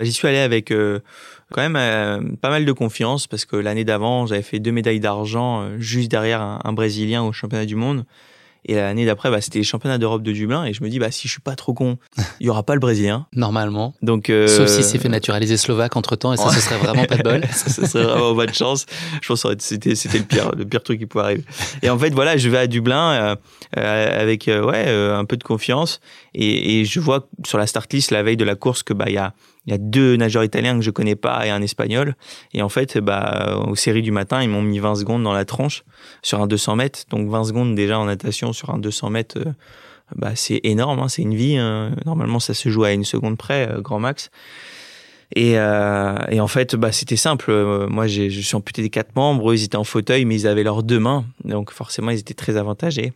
j'y suis allé avec quand même pas mal de confiance parce que l'année d'avant, j'avais fait deux médailles d'argent juste derrière un, un Brésilien au championnat du monde. Et l'année d'après, bah, c'était les championnats d'Europe de Dublin. Et je me dis, bah, si je suis pas trop con, il y aura pas le Brésilien. Normalement. Donc, euh... Sauf si c'est fait naturaliser slovaque entre temps, et ça, ce serait vraiment pas de bol. <laughs> ça, ce serait vraiment pas de chance. Je pense que c'était, c'était le pire, le pire truc qui pouvait arriver. Et en fait, voilà, je vais à Dublin euh, euh avec euh, ouais euh, un peu de confiance. Et, et, je vois sur la start list la veille de la course que bah il y a il y a deux nageurs italiens que je connais pas et un espagnol. Et en fait, bah, aux séries du matin, ils m'ont mis 20 secondes dans la tronche sur un 200 mètres. Donc 20 secondes déjà en natation sur un 200 mètres, euh, bah, c'est énorme, hein, c'est une vie. Hein. Normalement, ça se joue à une seconde près, euh, grand max. Et, euh, et, en fait, bah, c'était simple. Moi, je suis amputé des quatre membres. Ils étaient en fauteuil, mais ils avaient leurs deux mains. Donc forcément, ils étaient très avantagés.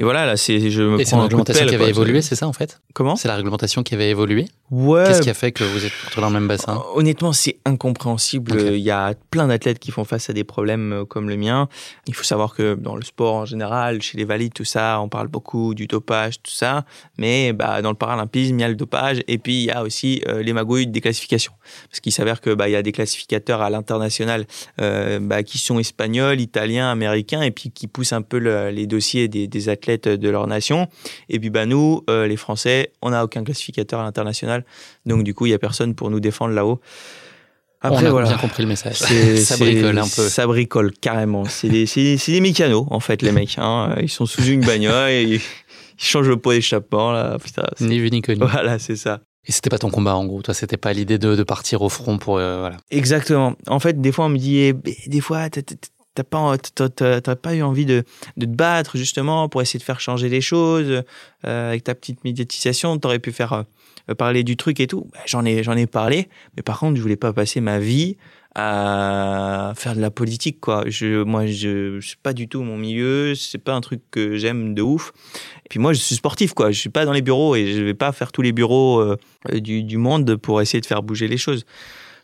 Et voilà, là, c'est, je me et c'est la réglementation qui avait évolué, c'est ça, en fait? Comment? C'est la réglementation qui avait évolué? Ouais. Qu'est-ce qui a fait que vous êtes tous dans le même bassin? Euh, Honnêtement, c'est incompréhensible. Il y a plein d'athlètes qui font face à des problèmes euh, comme le mien. Il faut savoir que dans le sport en général, chez les valides, tout ça, on parle beaucoup du dopage, tout ça. Mais bah, dans le paralympisme, il y a le dopage. Et puis, il y a aussi euh, les magouilles des classifications. Parce qu'il s'avère que bah, il y a des classificateurs à l'international euh, bah, qui sont espagnols, italiens, américains, et puis qui poussent un peu le, les dossiers des, des athlètes de leur nation. Et puis bah, nous, euh, les Français, on n'a aucun classificateur à l'international. Donc du coup, il n'y a personne pour nous défendre là-haut. Après, on a voilà. bien compris le message. <laughs> ça bricole un peu. Ça bricole carrément. C'est des, des, des mécanos, en fait, les mecs. Hein. Ils sont sous une bagnole et il change le pot d'échappement, là. Putain, ni vu ni connu. Voilà, c'est ça. Et c'était pas ton combat en gros, toi c'était pas l'idée de, de, partir au front pour euh, voilà. Exactement. En fait, des fois on me dit, eh, des fois t'as pas, pas eu envie de, de, te battre justement pour essayer de faire changer les choses euh, avec ta petite médiatisation. T'aurais pu faire euh, parler du truc et tout. Bah, j'en ai, j'en ai parlé, mais par contre, je voulais pas passer ma vie à faire de la politique quoi. Je moi je c'est pas du tout mon milieu, c'est pas un truc que j'aime de ouf. Et puis moi je suis sportif quoi, je suis pas dans les bureaux et je vais pas faire tous les bureaux euh, du, du monde pour essayer de faire bouger les choses.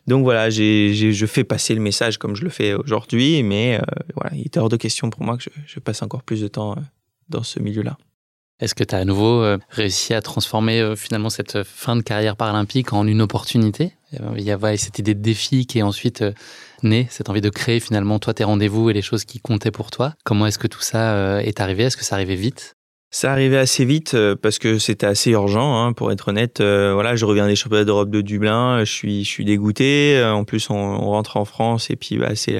Donc voilà, je fais passer le message comme je le fais aujourd'hui, mais euh, voilà, il était hors de question pour moi que je, je passe encore plus de temps euh, dans ce milieu-là. Est-ce que tu as à nouveau euh, réussi à transformer finalement cette fin de carrière paralympique en une opportunité? Il y avait cette idée de défi qui est ensuite née, cette envie de créer finalement toi tes rendez-vous et les choses qui comptaient pour toi. Comment est-ce que tout ça est arrivé? Est-ce que ça arrivait vite? Ça arrivait assez vite parce que c'était assez urgent, hein, pour être honnête. voilà, je reviens des championnats d'Europe de Dublin, je suis, je suis dégoûté. En plus, on, rentre en France et puis bah, c'est,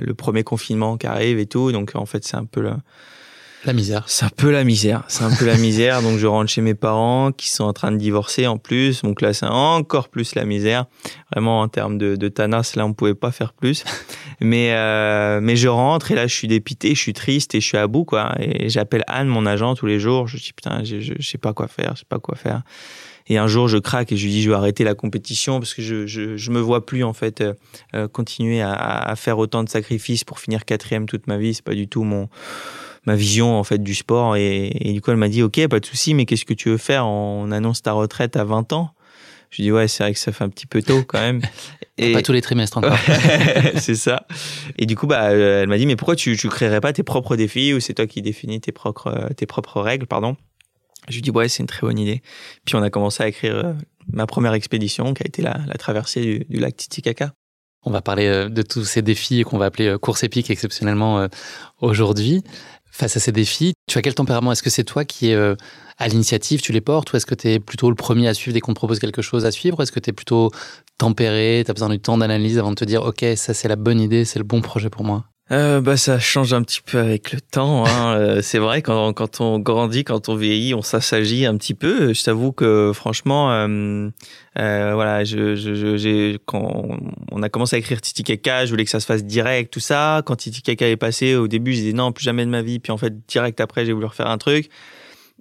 le premier confinement qui arrive et tout. Donc en fait, c'est un peu là. La misère. C'est un peu la misère. C'est un peu la misère. Donc je rentre chez mes parents qui sont en train de divorcer en plus. Donc là, c'est encore plus la misère. Vraiment en termes de, de Thanas, là, on pouvait pas faire plus. Mais euh, mais je rentre et là, je suis dépité, je suis triste et je suis à bout quoi. Et j'appelle Anne, mon agent, tous les jours. Je dis putain, je, je, sais pas quoi faire, je sais pas quoi faire. Et un jour, je craque et je lui dis, je vais arrêter la compétition parce que je, je, je me vois plus, en fait, euh, euh continuer à, à, faire autant de sacrifices pour finir quatrième toute ma vie. C'est pas du tout mon, ma vision en fait du sport et, du coup elle m'a dit ok pas de souci mais qu'est-ce que tu veux faire on annonce ta retraite à 20 ans? Je dis ouais c'est vrai que ça fait un petit peu tôt quand même. <laughs> Et pas tous les trimestres <laughs> encore. C'est ça. Et du coup bah elle m'a dit mais pourquoi tu tu créerais pas tes propres défis ou c'est toi qui définis tes propres tes propres règles pardon? Je lui dis ouais c'est une très bonne idée. Puis on a commencé à écrire euh, ma première expédition qui a été la, la traversée du, du lac Titicaca. On va parler euh, de tous ces défis qu'on va appeler euh, course épique exceptionnellement aujourd'hui face à ces défis. Tu as quel tempérament? Est-ce que c'est toi qui es euh, à l'initiative, tu les portes, ou est-ce que tu es plutôt le premier à suivre dès qu'on te propose quelque chose à suivre Est-ce que tu es plutôt tempéré, tu as besoin du temps d'analyse avant de te dire, OK, ça c'est la bonne idée, c'est le bon projet pour moi? Euh, bah ça change un petit peu avec le temps. Hein. <laughs> Euh, c'est vrai quand quand on grandit, quand on vieillit, on s'assagit un petit peu. Je t'avoue que franchement, euh, euh, voilà, je, je, j'ai quand on a commencé à écrire Titi Kaka, je voulais que ça se fasse direct, tout ça. Quand Titi Kaka est passé, au début, je disais non, plus jamais de ma vie. Puis en fait, direct après, j'ai voulu refaire un truc.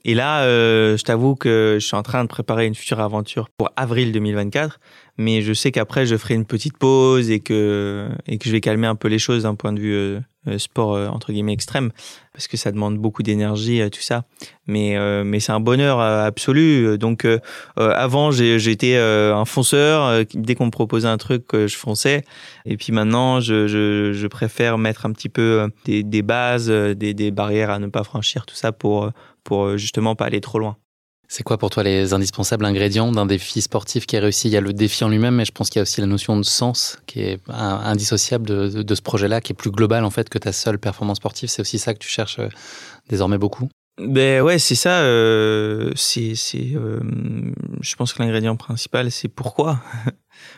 Et là, euh, je t'avoue que je suis en train de préparer une future aventure pour avril 2024 mais je sais qu'après je ferai une petite pause et que et que je vais calmer un peu les choses d'un point de vue euh, euh, sport euh, entre guillemets extrême parce que ça demande beaucoup d'énergie tout ça. Mais mais c'est un bonheur absolu. Donc avant j'étais un fonceur dès qu'on me proposait un truc je fonçais. Et puis maintenant je, je, je préfère mettre un petit peu des, des bases des, des barrières à ne pas franchir tout ça pour pour justement pas aller trop loin c'est quoi pour toi les indispensables ingrédients d'un défi sportif qui est réussi? Il y a le défi en lui-même, mais je pense qu'il y a aussi la notion de sens qui est indissociable de, de, ce projet-là, qui est plus global en fait que ta seule performance sportive. C'est aussi ça que tu cherches euh, désormais beaucoup? Ben ouais, c'est ça. Euh, c'est, c'est, euh, je pense que l'ingrédient principal, c'est pourquoi?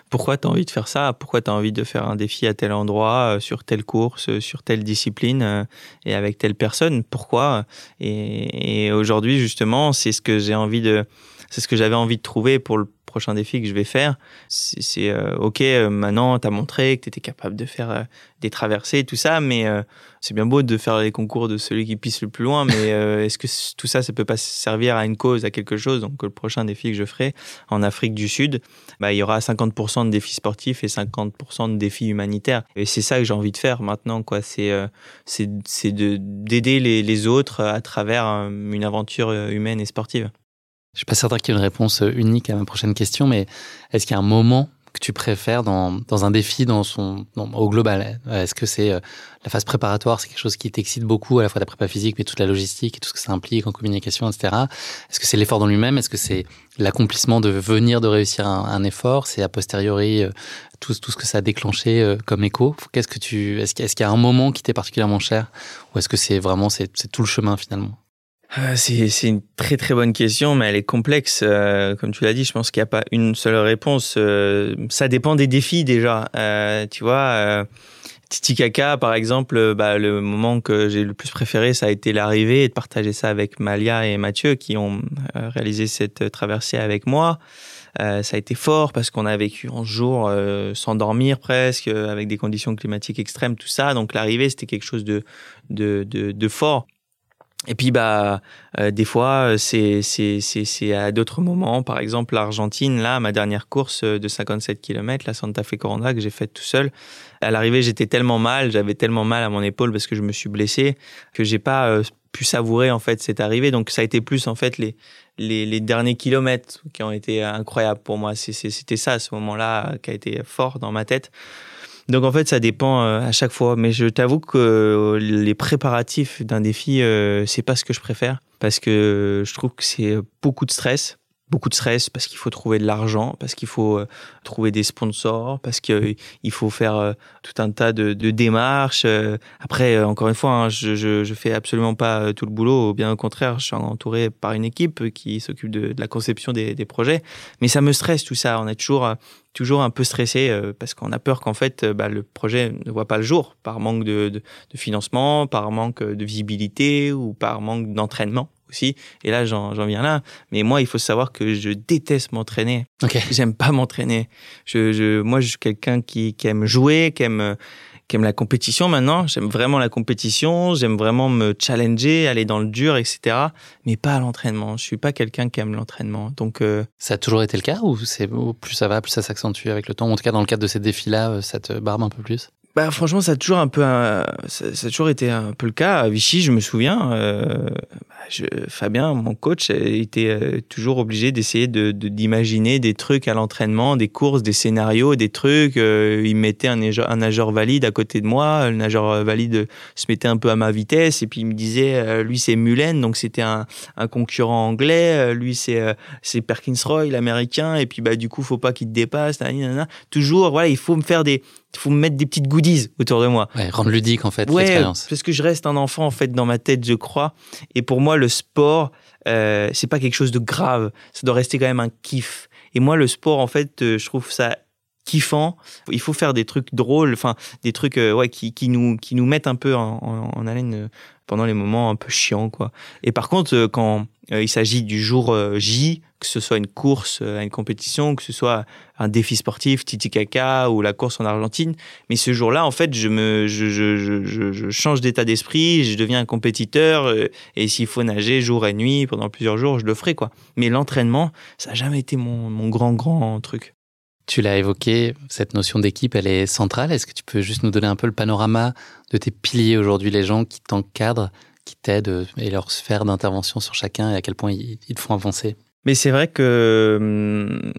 Pourquoi tu as envie de faire ça? Pourquoi tu as envie de faire un défi à tel endroit, euh, sur telle course, euh, sur telle discipline euh, et avec telle personne? Pourquoi? Et, aujourd'hui, justement, c'est ce que j'ai envie de, c'est ce que j'avais envie de trouver pour le prochain défi que je vais faire, c'est euh, ok, euh, maintenant tu as montré que tu étais capable de faire euh, des traversées, tout ça, mais c'est bien beau de faire les concours de celui qui pisse le plus loin, mais <laughs> est-ce que tout ça, ça peut pas servir à une cause, à quelque chose? Donc le prochain défi que je ferai en Afrique du Sud, bah, il y aura 50% de défis sportifs et 50% de défis humanitaires. Et c'est ça que j'ai envie de faire maintenant, quoi. C'est c'est d'aider les, les autres à travers une aventure humaine et sportive. Je suis pas certain qu'il y ait une réponse euh, unique à ma prochaine question, mais est-ce qu'il y a un moment que tu préfères dans, dans un défi dans son, au global? Est-ce que c'est euh, la phase préparatoire, c'est quelque chose qui t'excite beaucoup, à la fois la prépa physique, mais toute la logistique et tout ce que ça implique en communication, etc. Est-ce que c'est l'effort dans lui-même? Est-ce que c'est l'accomplissement de venir de réussir un, effort? C'est a posteriori euh, tout, tout ce que ça a déclenché comme écho? Qu'est-ce Est-ce qu'il y a un moment qui t'est particulièrement cher? Ou est-ce que c'est vraiment c'est tout le chemin finalement? euh, c'est une très très bonne question, mais elle est complexe. Euh, comme tu l'as dit, je pense qu'il n'y a pas une seule réponse. Euh, ça dépend des défis déjà. tu vois, Titicaca, par exemple, bah, le moment que j'ai le plus préféré, ça a été l'arrivée et de partager ça avec Malia et Mathieu qui ont réalisé cette traversée avec moi. Euh, ça a été fort parce qu'on a vécu en jour euh, sans dormir presque, avec des conditions climatiques extrêmes, tout ça. Donc l'arrivée, c'était quelque chose de, de, de fort. Et puis bah euh, des fois c'est c'est c'est à d'autres moments. Par exemple l'Argentine là ma dernière course de 57 km la Santa Fe Corona que j'ai faite tout seul. À l'arrivée j'étais tellement mal j'avais tellement mal à mon épaule parce que je me suis blessé que j'ai pas euh, pu savourer en fait cette arrivée. Donc ça a été plus en fait les les, les derniers kilomètres qui ont été incroyables pour moi. C'était ça à ce moment-là qui a été fort dans ma tête donc en fait, ça dépend euh, à chaque fois. Mais je t'avoue que euh, les préparatifs d'un défi, euh, c'est pas ce que je préfère parce que je trouve que c'est beaucoup de stress beaucoup de stress parce qu'il faut trouver de l'argent, parce qu'il faut euh, trouver des sponsors, parce qu'il euh, faut faire euh, tout un tas de, démarches. Après, encore une fois, hein, je, je, fais absolument pas tout le boulot. Bien au contraire, je suis entouré par une équipe qui s'occupe de, la conception des, projets. Mais ça me stresse tout ça. On est toujours toujours un peu stressé parce qu'on a peur qu'en fait bah, le projet ne voit pas le jour par manque de financement, par manque de visibilité ou par manque d'entraînement aussi. Et là, j'en viens là. Mais moi, il faut savoir que je déteste m'entraîner. Okay. J'aime pas m'entraîner. Je, je, moi, je suis quelqu'un qui, qui aime jouer, qui aime, qui aime la compétition maintenant. J'aime vraiment la compétition. J'aime vraiment me challenger, aller dans le dur, etc. Mais pas l'entraînement. Je suis pas quelqu'un qui aime l'entraînement. Donc, euh... ça a toujours été le cas ou c'est plus ça va, plus ça s'accentue avec le temps? En tout cas, dans le cadre de ces défis-là, euh, ça te barbe un peu plus? Bah, franchement, ça a toujours un peu, ça, ça, a toujours été un peu le cas. À Vichy, je me souviens, euh, je, Fabien, mon coach, était euh, toujours obligé d'essayer de, d'imaginer des trucs à l'entraînement, des courses, des scénarios, des trucs. Euh, il mettait un nageur, valide à côté de moi. Le nageur valide se mettait un peu à ma vitesse et puis il me disait, euh, lui c'est Mullen, donc c'était un, un, concurrent anglais. lui c'est c'est Perkins Roy, l'américain. Et puis bah du coup, faut pas qu'il te dépasse. Nanana. Toujours, voilà, il faut me faire des il faut me mettre des petites goodies autour de moi. Ouais, rendre ludique en fait ouais, l'expérience. Parce que je reste un enfant en fait dans ma tête, je crois. Et pour moi, le sport, euh, c'est pas quelque chose de grave. Ça doit rester quand même un kiff. Et moi, le sport, en fait, euh, je trouve ça kiffant. Il faut faire des trucs drôles, enfin des trucs euh, ouais qui, qui nous qui nous mettent un peu en, en, en haleine pendant les moments un peu chiants quoi. Et par contre, euh, quand euh, il s'agit du jour J, que ce soit une course à une compétition, que ce soit un défi sportif, Titicaca ou la course en Argentine. Mais ce jour-là, en fait, je me, je, je, je, je change d'état d'esprit, je deviens un compétiteur. Et s'il faut nager jour et nuit pendant plusieurs jours, je le ferai, quoi. Mais l'entraînement, ça n'a jamais été mon, mon grand, grand truc. Tu l'as évoqué, cette notion d'équipe, elle est centrale. Est-ce que tu peux juste nous donner un peu le panorama de tes piliers aujourd'hui, les gens qui t'encadrent, qui t'aident et leur sphère d'intervention sur chacun et à quel point ils, ils te font avancer? Mais c'est vrai que, hum,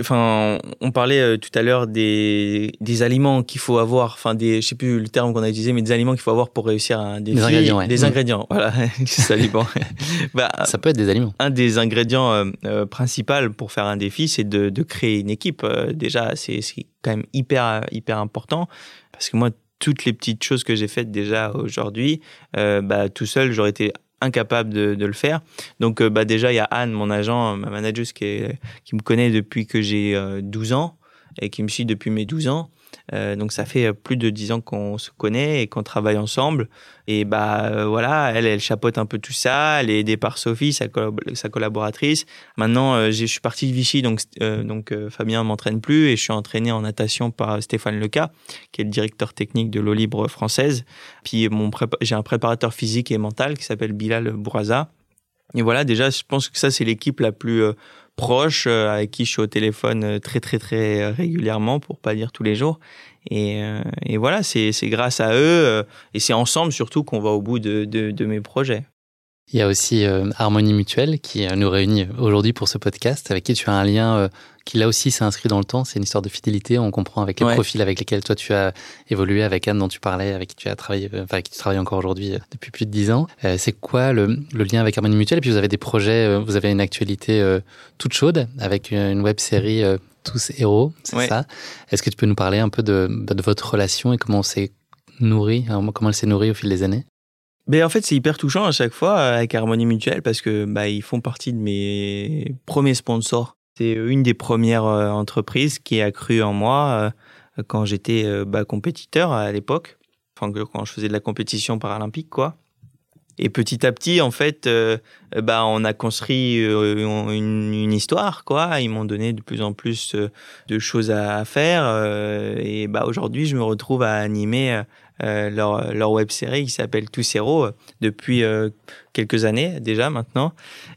enfin, on parlait euh, tout à l'heure des, des aliments qu'il faut avoir, enfin des, je sais plus le terme qu'on a utilisé, mais des aliments qu'il faut avoir pour réussir un défi. Des ingrédients, ouais. Des mmh. ingrédients, voilà, <laughs> des aliments. <laughs> bah, ça peut être des aliments. Un des ingrédients euh, euh, principaux pour faire un défi, c'est de, de, créer une équipe. Euh, déjà, c'est quand même hyper hyper important parce que moi, toutes les petites choses que j'ai faites déjà aujourd'hui, euh, bah, tout seul, j'aurais été incapable de, de, le faire. Donc, euh, bah, déjà, il y a Anne, mon agent, ma manager, qui, est, qui me connaît depuis que j'ai euh, 12 ans et qui me suit depuis mes 12 ans. Euh, donc, ça fait plus de 10 ans qu'on se connaît et qu'on travaille ensemble. Et bah euh, voilà, elle, elle chapeaute un peu tout ça. Elle est aidée par Sophie, sa, collab sa collaboratrice. Maintenant, euh, je suis parti de Vichy, donc euh, donc Fabien m'entraîne plus et je suis entraîné en natation par Stéphane Leca, qui est le directeur technique de l'eau libre française. Puis mon j'ai un préparateur physique et mental qui s'appelle Bilal Bouraza. Et voilà, déjà, je pense que ça c'est l'équipe la plus proche avec qui je suis au téléphone très très très régulièrement, pour pas dire tous les jours. Et, euh, et voilà, c'est grâce à eux euh, et c'est ensemble surtout qu'on va au bout de, de, de, mes projets. Il y a aussi euh, Harmonie Mutuelle qui nous réunit aujourd'hui pour ce podcast, avec qui tu as un lien euh, qui là aussi s'est inscrit dans le temps. C'est une histoire de fidélité. On comprend avec les ouais. profils avec lesquels toi tu as évolué, avec Anne dont tu parlais, avec qui tu as travaillé, enfin avec qui tu travailles encore aujourd'hui euh, depuis plus de dix ans. Euh, c'est quoi le, le, lien avec Harmonie Mutuelle? Et puis vous avez des projets, euh, vous avez une actualité toute chaude avec une web série tous héros, c'est ouais. ça? Est-ce que tu peux nous parler un peu de, de votre relation et comment on s'est nourri, comment elle s'est nourrie au fil des années? Mais en fait, c'est hyper touchant à chaque fois avec Harmonie Mutuelle parce que bah, ils font partie de mes premiers sponsors. C'est une des premières euh, entreprises qui a cru en moi quand j'étais bah, compétiteur à l'époque, enfin quand je faisais de la compétition paralympique, quoi. Et petit à petit, en fait, bah, on a construit une, une, histoire, quoi. Ils m'ont donné de plus en plus de choses à, faire. et bah, aujourd'hui, je me retrouve à animer leur, leur web série qui s'appelle Tous Héros depuis quelques années déjà maintenant.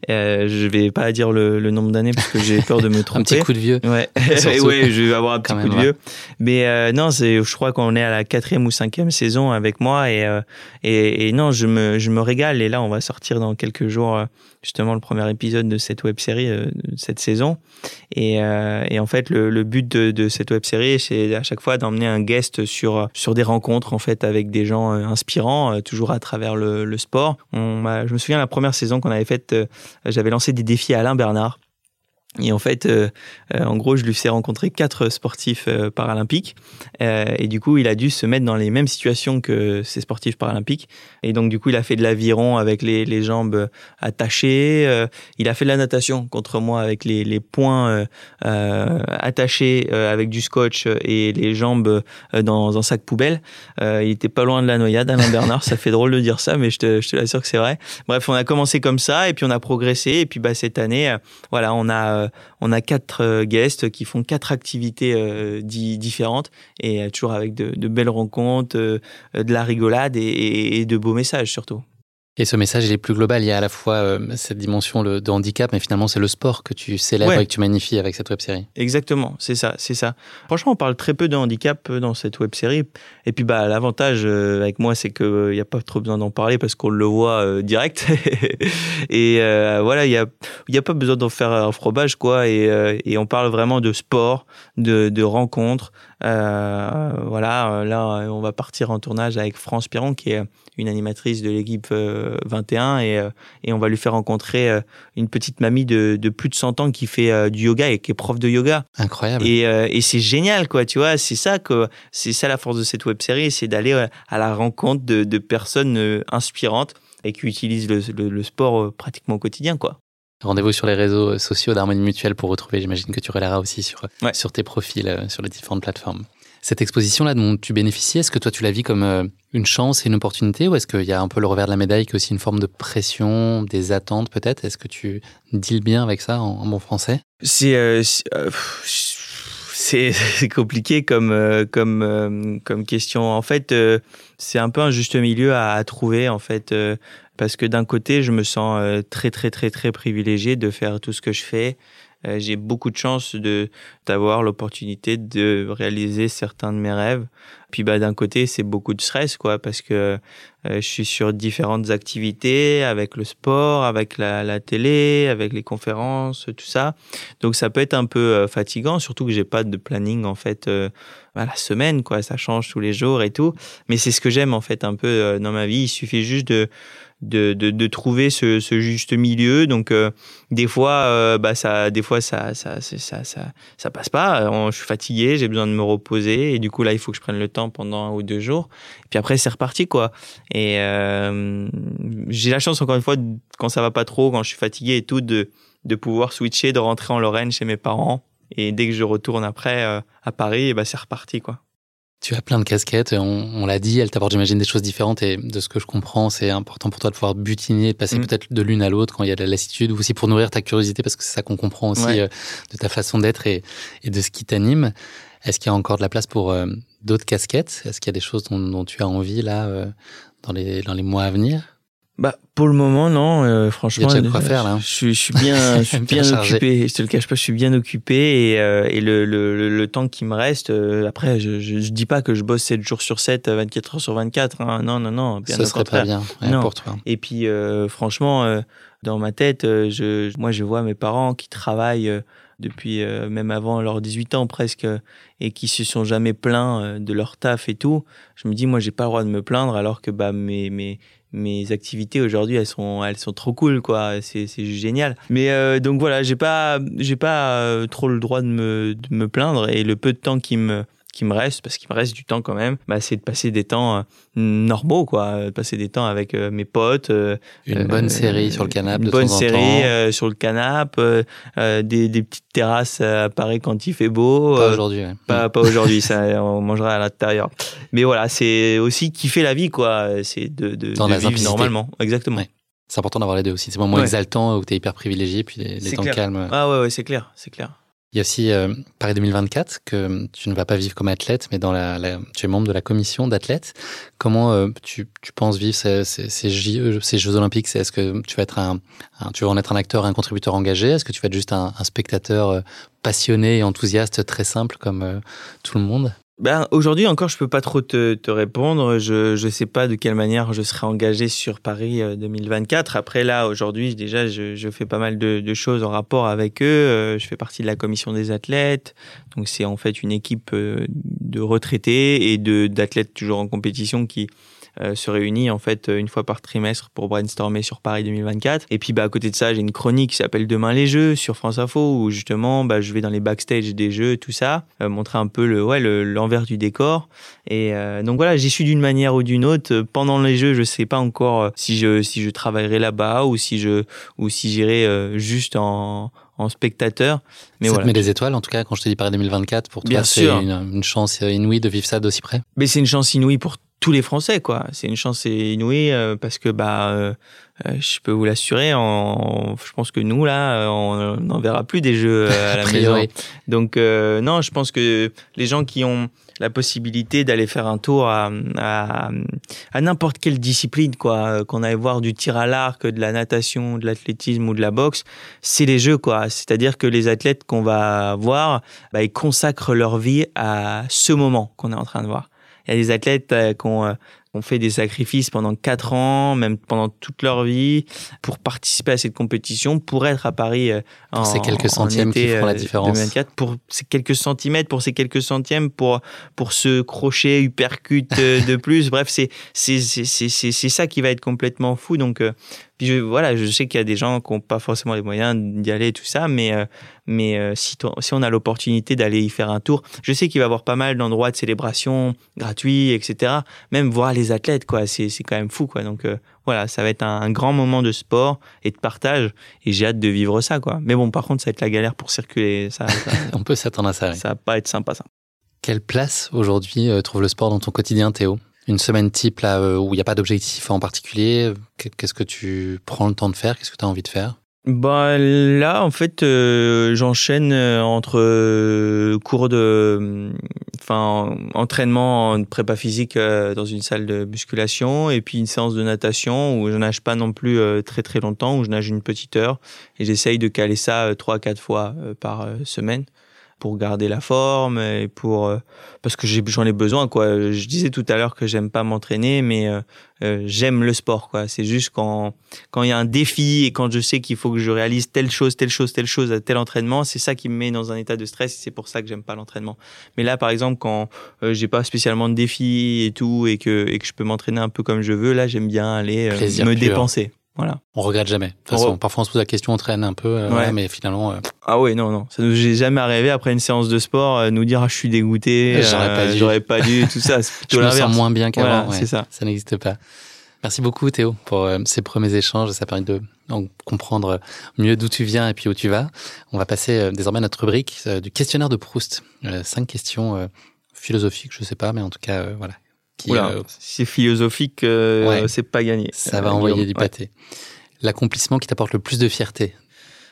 Euh, je vais pas dire le, nombre d'années parce que j'ai peur de me tromper. <laughs> un petit coup de vieux. Ouais, <laughs> ouais je vais avoir un petit coup de vieux. Mais euh, non, c'est, je crois qu'on est à la quatrième ou cinquième saison avec moi et, euh, et, et, non, je me, je me régale. Et là, on va sortir dans quelques jours euh, justement le premier épisode de cette web série, cette saison. Et, et, en fait, le, le but de, de, cette web série, c'est à chaque fois d'emmener un guest sur, sur des rencontres en fait avec des gens inspirants, toujours à travers le, le sport. On m'a je me souviens la première saison qu'on avait faite, euh, j'avais lancé des défis à Alain Bernard. Et en fait, euh, euh, en gros, je lui fais rencontrer quatre sportifs euh, paralympiques. et du coup, il a dû se mettre dans les mêmes situations que ces sportifs paralympiques. Et donc, du coup, il a fait de l'aviron avec les, les, jambes attachées. il a fait de la natation contre moi avec les, les poings attachés avec du scotch et les jambes dans un sac poubelle. il était pas loin de la noyade, Alain Bernard. ça fait drôle de dire ça, mais je te, je te l'assure que c'est vrai. Bref, on a commencé comme ça et puis on a progressé. Et puis, bah, cette année, voilà, on a euh, on a quatre euh, guests qui font quatre activités euh, différentes et toujours avec de, belles rencontres, de la rigolade et de beaux messages surtout. Et ce message, il est plus global. Il y a à la fois euh, cette dimension de handicap, mais finalement, c'est le sport que tu célèbres et que tu magnifies avec cette web série. Exactement, c'est ça, c'est ça. Franchement, on parle très peu de handicap euh, dans cette web série. Et puis, bah, l'avantage euh, avec moi, c'est qu'il n'y a pas trop besoin d'en parler parce qu'on le voit direct. <laughs> et voilà, il n'y a, y a pas besoin d'en faire un frobage, quoi. Et, et, on parle vraiment de sport, de, de rencontres. Voilà, là, on va partir en tournage avec France Piron, qui est une animatrice de l'équipe 21 et, euh, et, on va lui faire rencontrer euh, une petite mamie de, de plus de 100 ans qui fait euh, du yoga et qui est prof de yoga. Incroyable. Et, et c'est génial, quoi, tu vois. C'est ça que c'est ça la force de cette web série, c'est d'aller à la rencontre de, de, personnes inspirantes et qui utilisent le, le, sport pratiquement au quotidien, quoi. Rendez-vous sur les réseaux sociaux d'Harmonie Mutuelle pour retrouver, j'imagine que tu relayeras aussi sur, sur tes profils, sur les différentes plateformes. Cette exposition-là dont tu bénéficies, est-ce que toi tu la vis comme euh, une chance et une opportunité ou est-ce qu'il y a un peu le revers de la médaille qui est aussi une forme de pression, des attentes peut-être? Est-ce que tu deals bien avec ça en, bon français? C'est euh, euh, <laughs> c'est compliqué comme comme comme question. En fait, c'est un peu un juste milieu à, à trouver en fait parce que d'un côté, je me sens très très très très privilégié de faire tout ce que je fais. Euh, j'ai beaucoup de chance de d'avoir l'opportunité de réaliser certains de mes rêves. Puis bah d'un côté, c'est beaucoup de stress quoi parce que euh, je suis sur différentes activités avec le sport, avec la, télé, avec les conférences, tout ça. Donc ça peut être un peu euh, fatigant, surtout que j'ai pas de planning en fait à la semaine quoi, ça change tous les jours et tout. Mais c'est ce que j'aime en fait un peu dans ma vie, il suffit juste de de, de, de trouver ce, ce, juste milieu. Donc euh, des fois, euh, bah ça, des fois ça, ça, ça, ça, ça passe pas. je suis fatigué, j'ai besoin de me reposer et du coup là, il faut que je prenne le temps pendant un ou deux jours. Et puis après, c'est reparti quoi. Et euh, j'ai la chance encore une fois quand ça va pas trop, quand je suis fatigué et tout, de de pouvoir switcher, de rentrer en Lorraine chez mes parents. Et dès que je retourne après à Paris, bah, c'est reparti quoi. Tu as plein de casquettes, on, l'a dit, elles t'apportent, j'imagine, des choses différentes et de ce que je comprends, c'est important pour toi de pouvoir butiner, de passer mm. peut-être de l'une à l'autre quand il y a de la lassitude ou aussi pour nourrir ta curiosité parce que c'est ça qu'on comprend aussi euh, de ta façon d'être et, de ce qui t'anime. Est-ce qu'il y a encore de la place pour euh, d'autres casquettes? Est-ce qu'il y a des choses dont, tu as envie là euh, dans, les, dans les mois à venir? Bah pour le moment non, euh, franchement. Il y a quoi faire là. Je, suis, je suis bien, <laughs> je suis bien, occupé. Je te le cache pas, je suis bien occupé et, euh, et le, le, le, temps qui me reste. Euh, après, je, je, dis pas que je bosse 7 jours sur 7, 24 heures sur 24. Hein. Non, non, non. Bien Ce serait pas bien non. pour toi. Et puis franchement, dans ma tête, je, moi je vois mes parents qui travaillent depuis même avant leurs 18 ans presque et qui se sont jamais plaints de leur taf et tout. Je me dis moi j'ai pas le droit de me plaindre alors que bah mes mes mes activités aujourd'hui elles sont elles sont trop cool quoi. C'est génial. Mais euh, donc voilà j'ai pas j'ai pas euh, trop le droit de me de me plaindre et le peu de temps qui me qui me reste, parce qu'il me reste du temps quand même, bah, c'est de passer des temps euh, normaux, quoi. De passer des temps avec euh, mes potes. Euh, une bonne série sur le canapé. Une bonne série sur le canapé, des, des, petites terrasses à Paris quand il fait beau. Pas aujourd'hui. Pas, <laughs> pas aujourd'hui, ça, on mangera à l'intérieur. Mais voilà, c'est aussi kiffer la vie, quoi. C'est de, de, de vivre normalement. Exactement. C'est important d'avoir les deux aussi. C'est moins exaltant où tu es hyper privilégié, puis les, temps calmes. Ah ouais, ouais c'est clair, c'est clair. Il y a aussi euh, Paris 2024 que tu ne vas pas vivre comme athlète, mais dans la, tu es membre de la commission d'athlètes. Comment euh, tu, tu, penses vivre ces, ces, ces, Jeux Olympiques? Est-ce que tu vas être un, tu vas en être un acteur, un contributeur engagé? Est-ce que tu vas être juste un, un spectateur euh, passionné et enthousiaste, très simple comme tout le monde? Ben, Aujourd'hui encore, je peux pas trop te, te répondre. Je ne sais pas de quelle manière je serai engagé sur Paris 2024. Euh, Après là, aujourd'hui, déjà, je, je, fais pas mal de, de, choses en rapport avec eux. Euh, je fais partie de la commission des athlètes. Donc c'est en fait une équipe euh, de retraités et d'athlètes toujours en compétition qui euh, se réunit en fait une fois par trimestre pour brainstormer sur Paris 2024. Et puis bah, à côté de ça, j'ai une chronique qui s'appelle Demain les Jeux sur France Info où justement bah, je vais dans les backstage des Jeux, tout ça, euh, montrer un peu le ouais l'envers du décor. Et euh, donc voilà, j'y suis d'une manière ou d'une autre. Pendant les Jeux, je sais pas encore si je si je travaillerai là-bas ou si je ou si j'irai juste en en spectateur. Mais ça te met des étoiles, en tout cas, quand je te dis Paris 2024, pour toi, c'est une, une, chance inouïe de vivre ça d'aussi près? Mais c'est une chance inouïe pour tous les Français, quoi. C'est une chance inouïe euh, parce que, bah, euh, euh, je peux vous l'assurer, je pense que nous, là, on n'en verra plus des jeux <laughs> à la maison. Donc, non, je pense que les gens qui ont la possibilité d'aller faire un tour à, à, à n'importe quelle discipline, quoi, qu'on aille voir du tir à l'arc, de la natation, de l'athlétisme ou de la boxe, c'est les jeux, quoi. C'est-à-dire que les athlètes qu'on va voir, bah, ils consacrent leur vie à ce moment qu'on est en train de voir. Il y a des athlètes euh, qui ont, euh, ont, fait des sacrifices pendant quatre ans, même pendant toute leur vie, pour participer à cette compétition, pour être à Paris euh, pour ces quelques centièmes qui font la différence. 2024, pour ces quelques centimètres, pour ces quelques centièmes, pour pour ce crochet hypercute de <laughs> plus. Bref, c'est c'est c'est c'est ça qui va être complètement fou. Donc puis je, voilà, je sais qu'il y a des gens qui n'ont pas forcément les moyens d'y aller et tout ça, mais, euh, mais euh, si, si on a l'opportunité d'aller y faire un tour, je sais qu'il va y avoir pas mal d'endroits de célébration gratuits, etc. Même voir les athlètes, quoi, c'est quand même fou, quoi. Donc euh, voilà, ça va être un, grand moment de sport et de partage, et j'ai hâte de vivre ça, quoi. Mais bon, par contre, ça va être la galère pour circuler. Ça, <laughs> on peut s'attendre à ça. Ça va pas être sympa, ça. Quelle place aujourd'hui trouve le sport dans ton quotidien, Théo? Une semaine type là, euh, où il n'y a pas d'objectif en particulier Qu'est-ce que tu prends le temps de faire Qu'est-ce que tu as envie de faire? Bah là en fait euh, j'enchaîne euh, entre cours de enfin entraînement en prépa physique dans une salle de musculation et puis une séance de natation où je nage pas non plus très très longtemps où je nage une petite heure et j'essaye de caler ça trois quatre fois par semaine pour garder la forme et pour euh, parce que j'en ai, besoin quoi. Je disais tout à l'heure que j'aime pas m'entraîner, mais euh, euh, j'aime le sport quoi. C'est juste quand quand il y a un défi et quand je sais qu'il faut que je réalise telle chose, telle chose, telle chose à tel entraînement, c'est ça qui me met dans un état de stress. C'est pour ça que j'aime pas l'entraînement. Mais là par exemple quand j'ai pas spécialement de défi et tout et que et que je peux m'entraîner un peu comme je veux, là j'aime bien aller me dépenser. Voilà. On regrette jamais. De toute façon, parfois on se pose la question, on traîne un peu, euh, mais finalement. Euh, ah oui, non, non. Ça nous est jamais arrivé après une séance de sport, euh, nous dire ah, je suis dégoûté, j'aurais pas dû, j'aurais pas dû, tout ça. <laughs> je me sens moins bien qu'avant. c'est ça. Ça n'existe pas. Merci beaucoup Théo pour ces premiers échanges. Ça permet de comprendre mieux d'où tu viens et puis où tu vas. On va passer désormais à notre rubrique du questionnaire de Proust. cinq questions philosophiques, je sais pas, mais en tout cas, voilà, euh, c'est philosophique, euh, c'est pas gagné. Ça va envoyer du pâté. L'accomplissement qui t'apporte le plus de fierté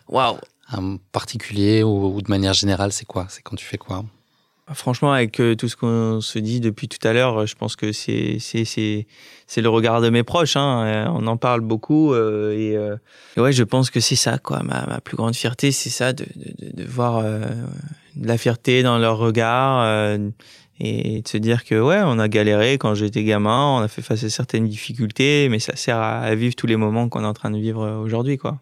Waouh Un particulier ou, de manière générale, c'est quoi? C'est quand tu fais quoi? Bah, Franchement, avec euh, tout ce qu'on se dit depuis tout à l'heure, je pense que c'est c'est le regard de mes proches. Hein. On en parle beaucoup et, ouais, je pense que c'est ça quoi. Ma, ma, plus grande fierté, c'est ça de, de, de voir de la fierté dans leur regard et de se dire que ouais, on a galéré quand j'étais gamin, on a fait face à certaines difficultés, mais ça sert à, vivre tous les moments qu'on est en train de vivre aujourd'hui, quoi.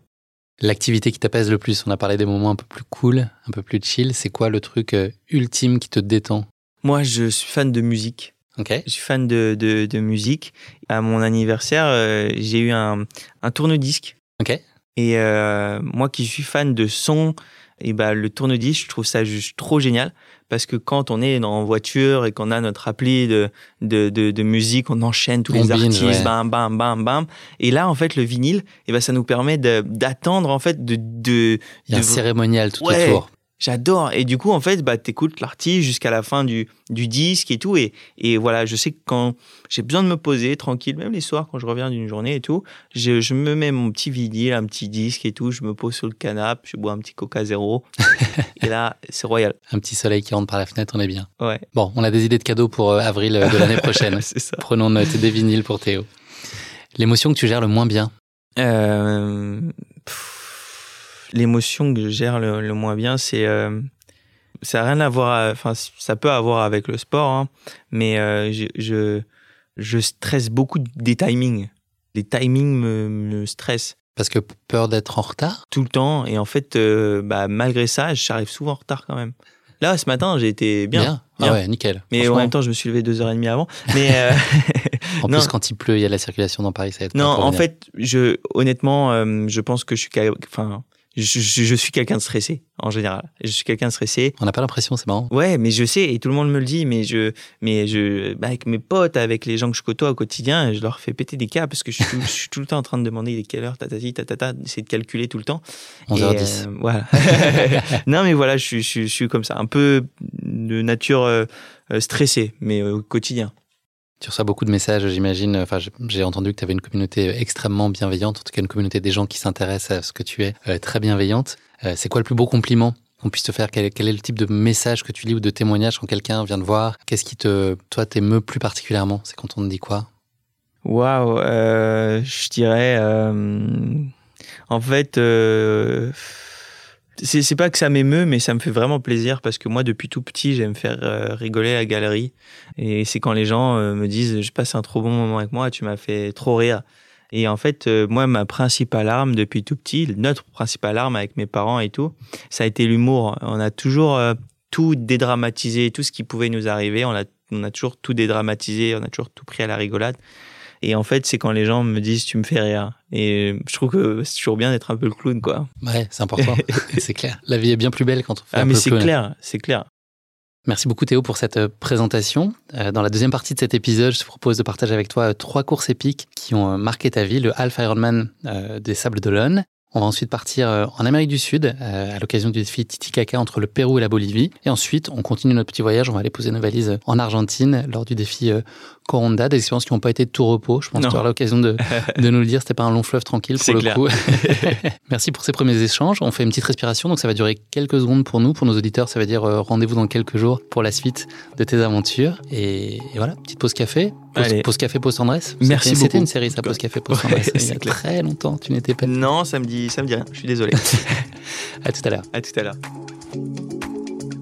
L'activité qui t'apaise le plus, on a parlé des moments un peu plus cool, un peu plus chill. C'est quoi le truc euh, ultime qui te détend? Moi, je suis fan de musique. Ok. Je suis fan de, de, de musique. À mon anniversaire, euh, j'ai eu un, un tourne-disque. Ok. Et euh, moi qui suis fan de son, Et bah, le tourne-disque, je trouve ça juste trop génial parce que quand on est en voiture et qu'on a notre appli de, de, de, musique, on enchaîne tous les artistes, bam, bam, bam, bam. Et là, en fait, le vinyle, et ben, ça nous permet d'attendre, en fait, de, de. Il y a un cérémonial tout autour. J'adore. Et du coup, en fait, bah, t'écoutes l'artiste jusqu'à la fin du, du disque et tout. Et, et voilà, je sais que quand j'ai besoin de me poser tranquille, même les soirs, quand je reviens d'une journée et tout, je, je, me mets mon petit vinyle, un petit disque et tout. Je me pose sur le canapé, je bois un petit Coca Zéro. <laughs> et là, c'est royal. Un petit soleil qui rentre par la fenêtre, on est bien. Ouais. Bon, on a des idées de cadeaux pour euh, avril euh, de l'année prochaine. <laughs> c'est ça. Prenons note des vinyles pour Théo. L'émotion que tu gères le moins bien euh l'émotion que je gère le, moins bien, c'est euh, ça n'a rien à voir, enfin ça peut avoir avec le sport, hein, mais euh, je, je, stresse beaucoup des timings. Les timings me, me stressent. Parce que peur d'être en retard? Tout le temps. Et en fait, euh, bah, malgré ça, j'arrive souvent en retard quand même. Là, ce matin, j'ai été bien. bien. Ah ouais, nickel. Mais en même temps, je me suis levé deux heures et demie avant. <laughs> Mais en <laughs> plus, quand il pleut, il y a la circulation dans Paris, ça va être Non, en fait, je, honnêtement, je pense que je suis, enfin, je, je, suis quelqu'un de stressé en général. Je suis quelqu'un de stressé. On n'a pas l'impression, c'est marrant. Ouais, mais je sais et tout le monde me le dit. Mais je, mais je, bah, avec mes potes, avec les gens que je côtoie au quotidien, je leur fais péter des cas parce que je suis, tout, je suis tout le temps en train de demander quelle heure, tatati, tatata, d'essayer de calculer tout le temps. 11h10. Euh, voilà. <laughs> non, mais voilà, je, je, je, suis comme ça, un peu de nature euh, euh stressée, mais au quotidien. Tu reçois beaucoup de messages, j'imagine. Enfin, j'ai entendu que tu avais une communauté extrêmement bienveillante, en tout cas une communauté des gens qui s'intéressent à ce que tu es, euh, très bienveillante. Euh, c'est quoi le plus beau compliment qu'on puisse te faire? Quel, est le type de message que tu lis ou de témoignage quand quelqu'un vient te voir? Qu'est-ce qui te, toi, t'émeut plus particulièrement? C'est quand on te dit quoi? Waouh, euh, je dirais. en fait c'est pas que ça m'émeut, mais ça me fait vraiment plaisir parce que moi, depuis tout petit, j'aime faire euh, rigoler à la galerie. Et c'est quand les gens euh, me disent Je passe un trop bon moment avec moi, tu m'as fait trop rire. Et en fait, euh, moi, ma principale arme depuis tout petit, notre principale arme avec mes parents et tout, ça a été l'humour. On a toujours tout dédramatisé, tout ce qui pouvait nous arriver. On a, on a toujours tout dédramatisé, on a toujours tout pris à la rigolade. Et en fait, c'est quand les gens me disent tu me fais rire. Et je trouve que c'est toujours bien d'être un peu le clown, quoi. Ouais, c'est important. <laughs> c'est clair. La vie est bien plus belle quand on fait ah, un mais c'est clair, c'est clair. Merci beaucoup Théo pour cette euh, présentation. Euh, dans la deuxième partie de cet épisode, je te propose de partager avec toi euh, trois courses épiques qui ont marqué ta vie. Le Half Ironman des Sables d'Olonne, on va ensuite partir en Amérique du Sud à l'occasion du défi Titicaca entre le Pérou et la Bolivie. Et ensuite, on continue notre petit voyage. On va aller poser nos valises en Argentine lors du défi euh, Coronda. Des expériences qui n'ont pas été de tout repos. Je pense que tu auras l'occasion de, <laughs> de, nous le dire. C'était pas un long fleuve tranquille pour le coup. <laughs> <laughs> Merci pour ces premiers échanges. On fait une petite respiration. Donc ça va durer quelques secondes pour nous. Pour nos auditeurs, ça va dire rendez-vous dans quelques jours pour la suite de tes aventures. Et, voilà, petite pause café. Pause, café, pause tendresse. Merci beaucoup. C'était une série, ça, pause café, pause tendresse. Il y a très longtemps, tu n'étais pas. Non, ça me dit ça me dit rien. Je suis désolé. à tout à l'heure. À tout à l'heure.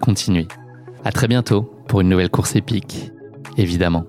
continuez. À très bientôt pour une nouvelle course épique, évidemment.